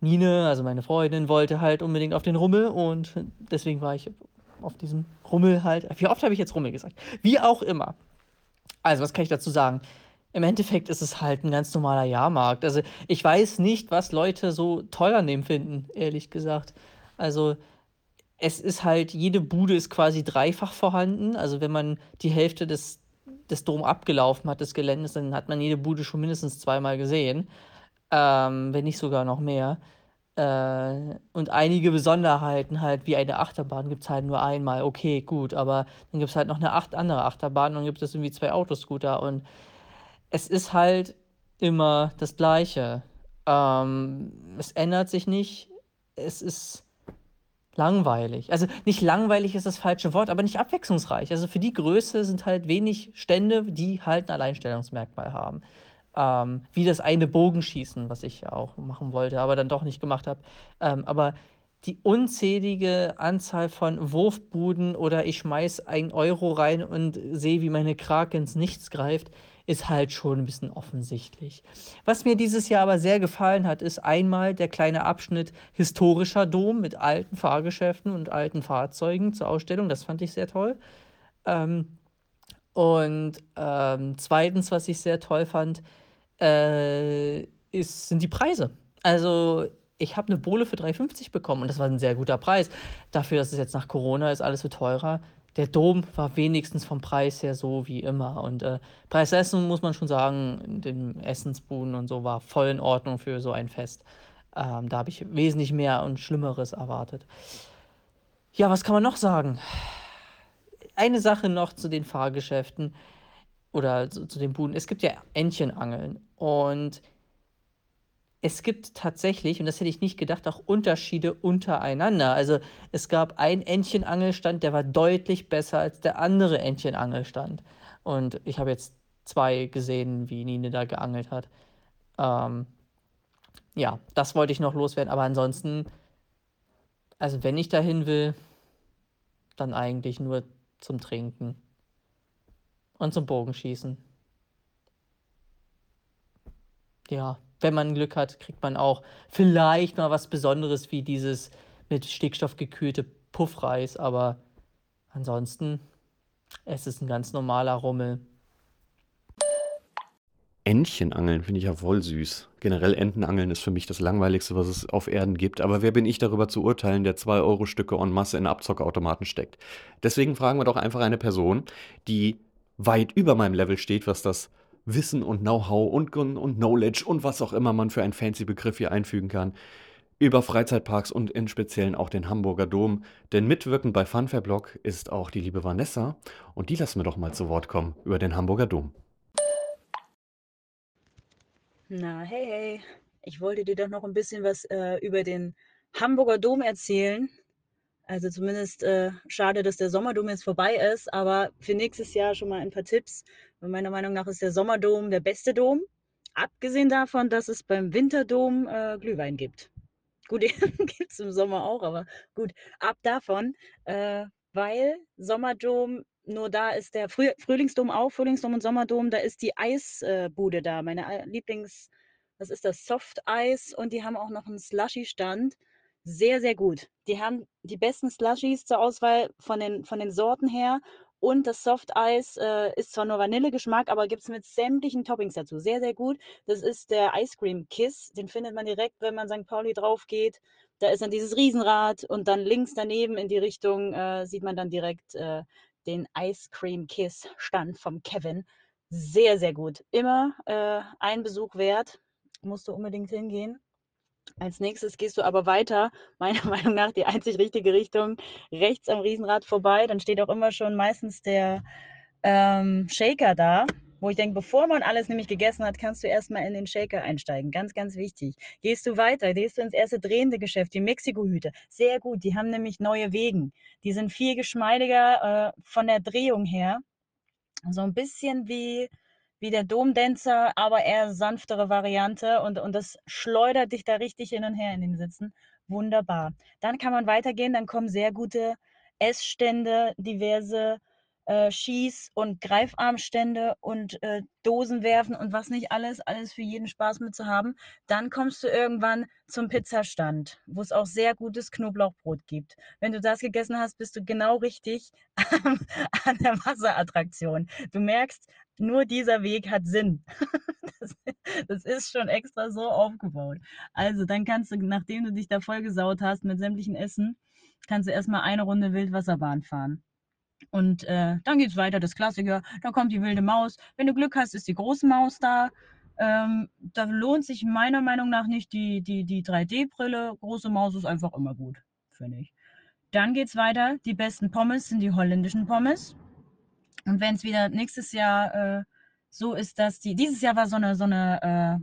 Nine, also meine Freundin, wollte halt unbedingt auf den Rummel und deswegen war ich auf diesem Rummel halt. Wie oft habe ich jetzt Rummel gesagt? Wie auch immer. Also, was kann ich dazu sagen? Im Endeffekt ist es halt ein ganz normaler Jahrmarkt. Also, ich weiß nicht, was Leute so toll an dem finden, ehrlich gesagt. Also, es ist halt, jede Bude ist quasi dreifach vorhanden. Also, wenn man die Hälfte des, des Dom abgelaufen hat, des Geländes, dann hat man jede Bude schon mindestens zweimal gesehen. Ähm, wenn nicht sogar noch mehr. Äh, und einige Besonderheiten halt, wie eine Achterbahn, gibt es halt nur einmal. Okay, gut, aber dann gibt es halt noch eine acht andere Achterbahn und dann gibt es irgendwie zwei Autoscooter und es ist halt immer das Gleiche. Ähm, es ändert sich nicht. Es ist langweilig. Also nicht langweilig ist das falsche Wort, aber nicht abwechslungsreich. Also für die Größe sind halt wenig Stände, die halt ein Alleinstellungsmerkmal haben ähm, wie das eine Bogenschießen, was ich auch machen wollte, aber dann doch nicht gemacht habe. Ähm, aber die unzählige Anzahl von Wurfbuden oder ich schmeiß ein Euro rein und sehe, wie meine Krake ins Nichts greift, ist halt schon ein bisschen offensichtlich. Was mir dieses Jahr aber sehr gefallen hat, ist einmal der kleine Abschnitt historischer Dom mit alten Fahrgeschäften und alten Fahrzeugen zur Ausstellung. Das fand ich sehr toll. Ähm, und ähm, zweitens, was ich sehr toll fand, äh, ist, sind die Preise. Also ich habe eine Bohle für 3,50 bekommen und das war ein sehr guter Preis. Dafür, dass es jetzt nach Corona ist, alles so teurer. Der Dom war wenigstens vom Preis her so wie immer. Und äh, Preis-Essen muss man schon sagen, den Essensbuden und so war voll in Ordnung für so ein Fest. Ähm, da habe ich wesentlich mehr und Schlimmeres erwartet. Ja, was kann man noch sagen? Eine Sache noch zu den Fahrgeschäften oder zu, zu den Buden. Es gibt ja Entchenangeln und es gibt tatsächlich, und das hätte ich nicht gedacht, auch Unterschiede untereinander. Also es gab einen Entchenangelstand, der war deutlich besser als der andere Entchenangelstand. Und ich habe jetzt zwei gesehen, wie Nine da geangelt hat. Ähm, ja, das wollte ich noch loswerden. Aber ansonsten, also wenn ich dahin will, dann eigentlich nur zum Trinken und zum Bogenschießen. Ja, wenn man Glück hat, kriegt man auch vielleicht mal was Besonderes wie dieses mit Stickstoff gekühlte Puffreis, aber ansonsten es ist ein ganz normaler Rummel. Entchenangeln finde ich ja voll süß. Generell Entenangeln ist für mich das Langweiligste, was es auf Erden gibt. Aber wer bin ich darüber zu urteilen, der 2-Euro-Stücke en masse in Abzockautomaten steckt? Deswegen fragen wir doch einfach eine Person, die weit über meinem Level steht, was das Wissen und Know-how und, und Knowledge und was auch immer man für einen fancy Begriff hier einfügen kann, über Freizeitparks und in Speziellen auch den Hamburger Dom. Denn mitwirkend bei Funfair Blog ist auch die liebe Vanessa und die lassen wir doch mal zu Wort kommen über den Hamburger Dom. Na, hey, hey. Ich wollte dir doch noch ein bisschen was äh, über den Hamburger Dom erzählen. Also zumindest äh, schade, dass der Sommerdom jetzt vorbei ist, aber für nächstes Jahr schon mal ein paar Tipps. Meiner Meinung nach ist der Sommerdom der beste Dom. Abgesehen davon, dass es beim Winterdom äh, Glühwein gibt. Gut, [laughs] gibt es im Sommer auch, aber gut, ab davon, äh, weil Sommerdom nur da ist der Früh Frühlingsdom auch, Frühlingsdom und Sommerdom, da ist die Eisbude da. Meine Lieblings, was ist das, Soft Eis und die haben auch noch einen Slushy-Stand sehr, sehr gut. Die haben die besten Slushies zur Auswahl von den, von den Sorten her. Und das Soft-Eis äh, ist zwar nur Vanillegeschmack, aber gibt es mit sämtlichen Toppings dazu. Sehr, sehr gut. Das ist der Ice Cream Kiss. Den findet man direkt, wenn man St. Pauli drauf geht. Da ist dann dieses Riesenrad und dann links daneben in die Richtung äh, sieht man dann direkt äh, den Ice Cream Kiss Stand vom Kevin. Sehr, sehr gut. Immer äh, ein Besuch wert. Musst du unbedingt hingehen. Als nächstes gehst du aber weiter, [laughs] meiner Meinung nach die einzig richtige Richtung, rechts am Riesenrad vorbei. Dann steht auch immer schon meistens der ähm, Shaker da. wo ich denke, bevor man alles nämlich gegessen hat, kannst du erstmal in den Shaker einsteigen. Ganz, ganz wichtig. Gehst du weiter, gehst du ins erste drehende Geschäft, die Mexiko-Hüte. Sehr gut, die haben nämlich neue Wegen. Die sind viel geschmeidiger äh, von der Drehung her. So ein bisschen wie, wie der Domdänzer, aber eher sanftere Variante und, und das schleudert dich da richtig hin und her in den Sitzen. Wunderbar. Dann kann man weitergehen, dann kommen sehr gute Essstände, diverse äh, Schieß- und Greifarmstände und äh, Dosen und was nicht alles, alles für jeden Spaß mit zu haben. Dann kommst du irgendwann zum Pizzastand, wo es auch sehr gutes Knoblauchbrot gibt. Wenn du das gegessen hast, bist du genau richtig [laughs] an der Wasserattraktion. Du merkst, nur dieser Weg hat Sinn. [laughs] Das, das, ist schon extra so aufgebaut. Also dann kannst du, nachdem du dich da vollgesaut hast mit sämtlichen Essen, kannst du erstmal eine Runde Wildwasserbahn fahren. Und äh, dann geht es weiter, das Klassiker. Dann kommt die wilde Maus. Wenn du Glück hast, ist die große Maus da. Ähm, da lohnt sich meiner Meinung nach nicht die, die, die 3D-Brille. Große Maus ist einfach immer gut, finde ich. Dann geht es weiter. Die besten Pommes sind die holländischen Pommes. Und wenn es wieder nächstes Jahr äh, so ist, dass die. Dieses Jahr war so eine, so eine,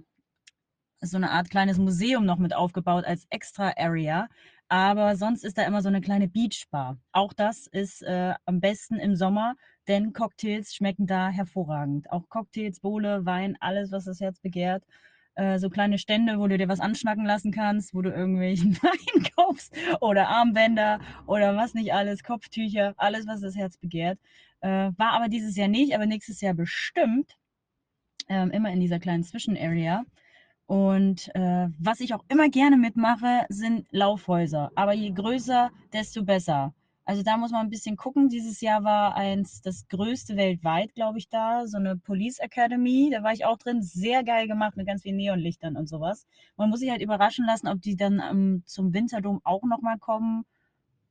äh, so eine Art kleines Museum noch mit aufgebaut als Extra Area. Aber sonst ist da immer so eine kleine Beachbar. Auch das ist äh, am besten im Sommer, denn Cocktails schmecken da hervorragend. Auch Cocktails, Bowle, Wein, alles, was das Herz begehrt. Äh, so kleine Stände, wo du dir was anschnacken lassen kannst, wo du irgendwelchen [laughs] Wein kaufst oder Armbänder oder was nicht alles, Kopftücher, alles, was das Herz begehrt. Äh, war aber dieses Jahr nicht, aber nächstes Jahr bestimmt. Ähm, immer in dieser kleinen Zwischenarea. Und äh, was ich auch immer gerne mitmache, sind Laufhäuser. Aber je größer, desto besser. Also da muss man ein bisschen gucken. Dieses Jahr war eins das größte weltweit, glaube ich, da. So eine Police Academy. Da war ich auch drin. Sehr geil gemacht mit ganz vielen Neonlichtern und sowas. Man muss sich halt überraschen lassen, ob die dann ähm, zum Winterdom auch nochmal kommen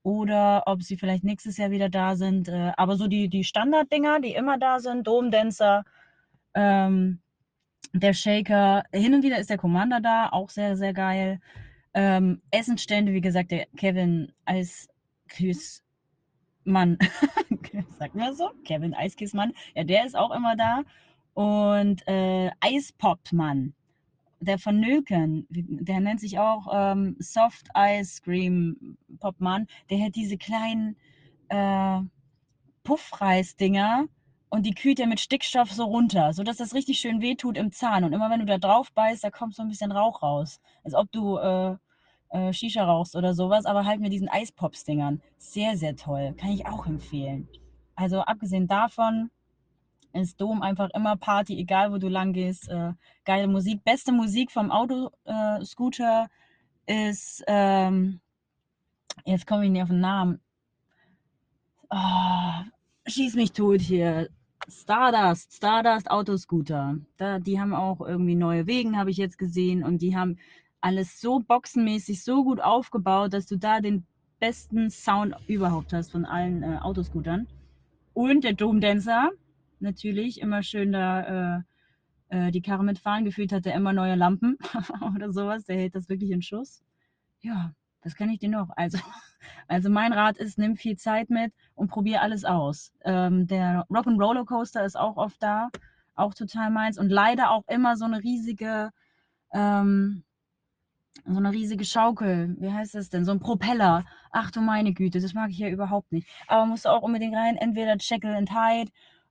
oder ob sie vielleicht nächstes Jahr wieder da sind. Äh, aber so die, die Standarddinger, die immer da sind, Domdänzer, ähm, der Shaker, hin und wieder ist der Commander da, auch sehr, sehr geil. Ähm, Essensstände, wie gesagt, der Kevin Eisküßmann, [laughs] sagt man so? Kevin Eisküßmann, ja, der ist auch immer da. Und äh, Eispopmann, der von Nöken, der nennt sich auch ähm, Soft Ice Cream Popmann, der hat diese kleinen äh, Puffreis-Dinger und die kühlt er mit Stickstoff so runter, sodass das richtig schön wehtut im Zahn. Und immer wenn du da drauf beißt, da kommt so ein bisschen Rauch raus. Als ob du äh, äh, Shisha rauchst oder sowas, aber halt mit diesen Eispops-Dingern. Sehr, sehr toll. Kann ich auch empfehlen. Also abgesehen davon ist Dom einfach immer Party, egal wo du lang gehst. Äh, geile Musik. Beste Musik vom Autoscooter äh, ist, ähm, jetzt komme ich nicht auf den Namen. Oh, schieß mich tot hier. Stardust, Stardust Autoscooter. Da, die haben auch irgendwie neue Wegen, habe ich jetzt gesehen. Und die haben alles so boxenmäßig, so gut aufgebaut, dass du da den besten Sound überhaupt hast von allen äh, Autoscootern. Und der Domdancer, natürlich, immer schön da äh, äh, die Karre mitfahren. Gefühlt hat er immer neue Lampen [laughs] oder sowas. Der hält das wirklich in Schuss. Ja, was kann ich dir noch? Also, [laughs] also mein Rat ist, nimm viel Zeit mit und probier alles aus. Ähm, der Rock'n'Roller Coaster ist auch oft da, auch total meins. Und leider auch immer so eine riesige, ähm, so eine riesige Schaukel. Wie heißt das denn? So ein Propeller. Ach du meine Güte, das mag ich ja überhaupt nicht. Aber musst du auch unbedingt rein, entweder Jekyll and Hyde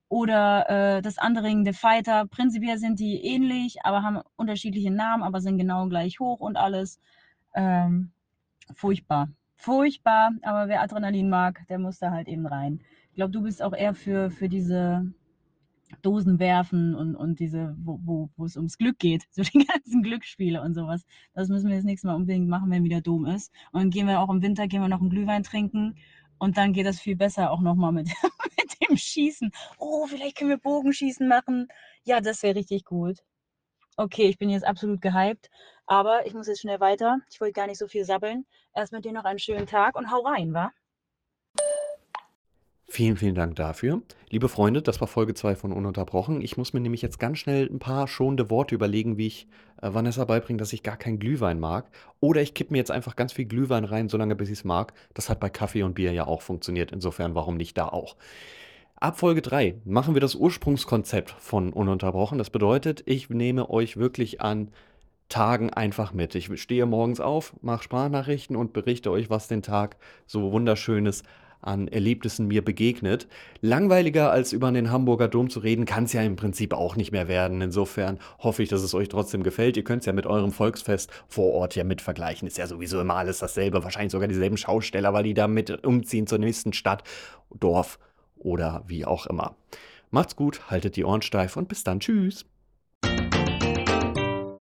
oder äh, das andere The Fighter. Prinzipiell sind die ähnlich, aber haben unterschiedliche Namen, aber sind genau gleich hoch und alles. Ähm, furchtbar. Furchtbar, aber wer Adrenalin mag, der muss da halt eben rein. Ich glaube, du bist auch eher für, für diese Dosen werfen und, und diese, wo, wo, wo es ums Glück geht, [laughs] so die ganzen Glücksspiele und sowas. Das müssen wir das nächste Mal unbedingt machen, wenn wieder Dom ist. Und dann gehen wir auch im Winter, gehen wir noch einen Glühwein trinken und dann geht das viel besser auch nochmal mit, [laughs] mit dem Schießen. Oh, vielleicht können wir Bogenschießen machen. Ja, das wäre richtig gut. Okay, ich bin jetzt absolut gehypt, aber ich muss jetzt schnell weiter. Ich wollte gar nicht so viel sabbeln. Erst mit dir noch einen schönen Tag und hau rein, wa? Vielen, vielen Dank dafür. Liebe Freunde, das war Folge 2 von Ununterbrochen. Ich muss mir nämlich jetzt ganz schnell ein paar schonende Worte überlegen, wie ich äh, Vanessa beibringe, dass ich gar keinen Glühwein mag. Oder ich kippe mir jetzt einfach ganz viel Glühwein rein, solange bis ich es mag. Das hat bei Kaffee und Bier ja auch funktioniert. Insofern, warum nicht da auch? Ab Folge 3 machen wir das Ursprungskonzept von Ununterbrochen. Das bedeutet, ich nehme euch wirklich an Tagen einfach mit. Ich stehe morgens auf, mache Sprachnachrichten und berichte euch, was den Tag so wunderschönes an Erlebnissen mir begegnet. Langweiliger als über den Hamburger Dom zu reden, kann es ja im Prinzip auch nicht mehr werden. Insofern hoffe ich, dass es euch trotzdem gefällt. Ihr könnt es ja mit eurem Volksfest vor Ort ja mit vergleichen. Ist ja sowieso immer alles dasselbe. Wahrscheinlich sogar dieselben Schausteller, weil die da mit umziehen zur nächsten Stadt, Dorf oder wie auch immer. Macht's gut, haltet die Ohren steif und bis dann. Tschüss.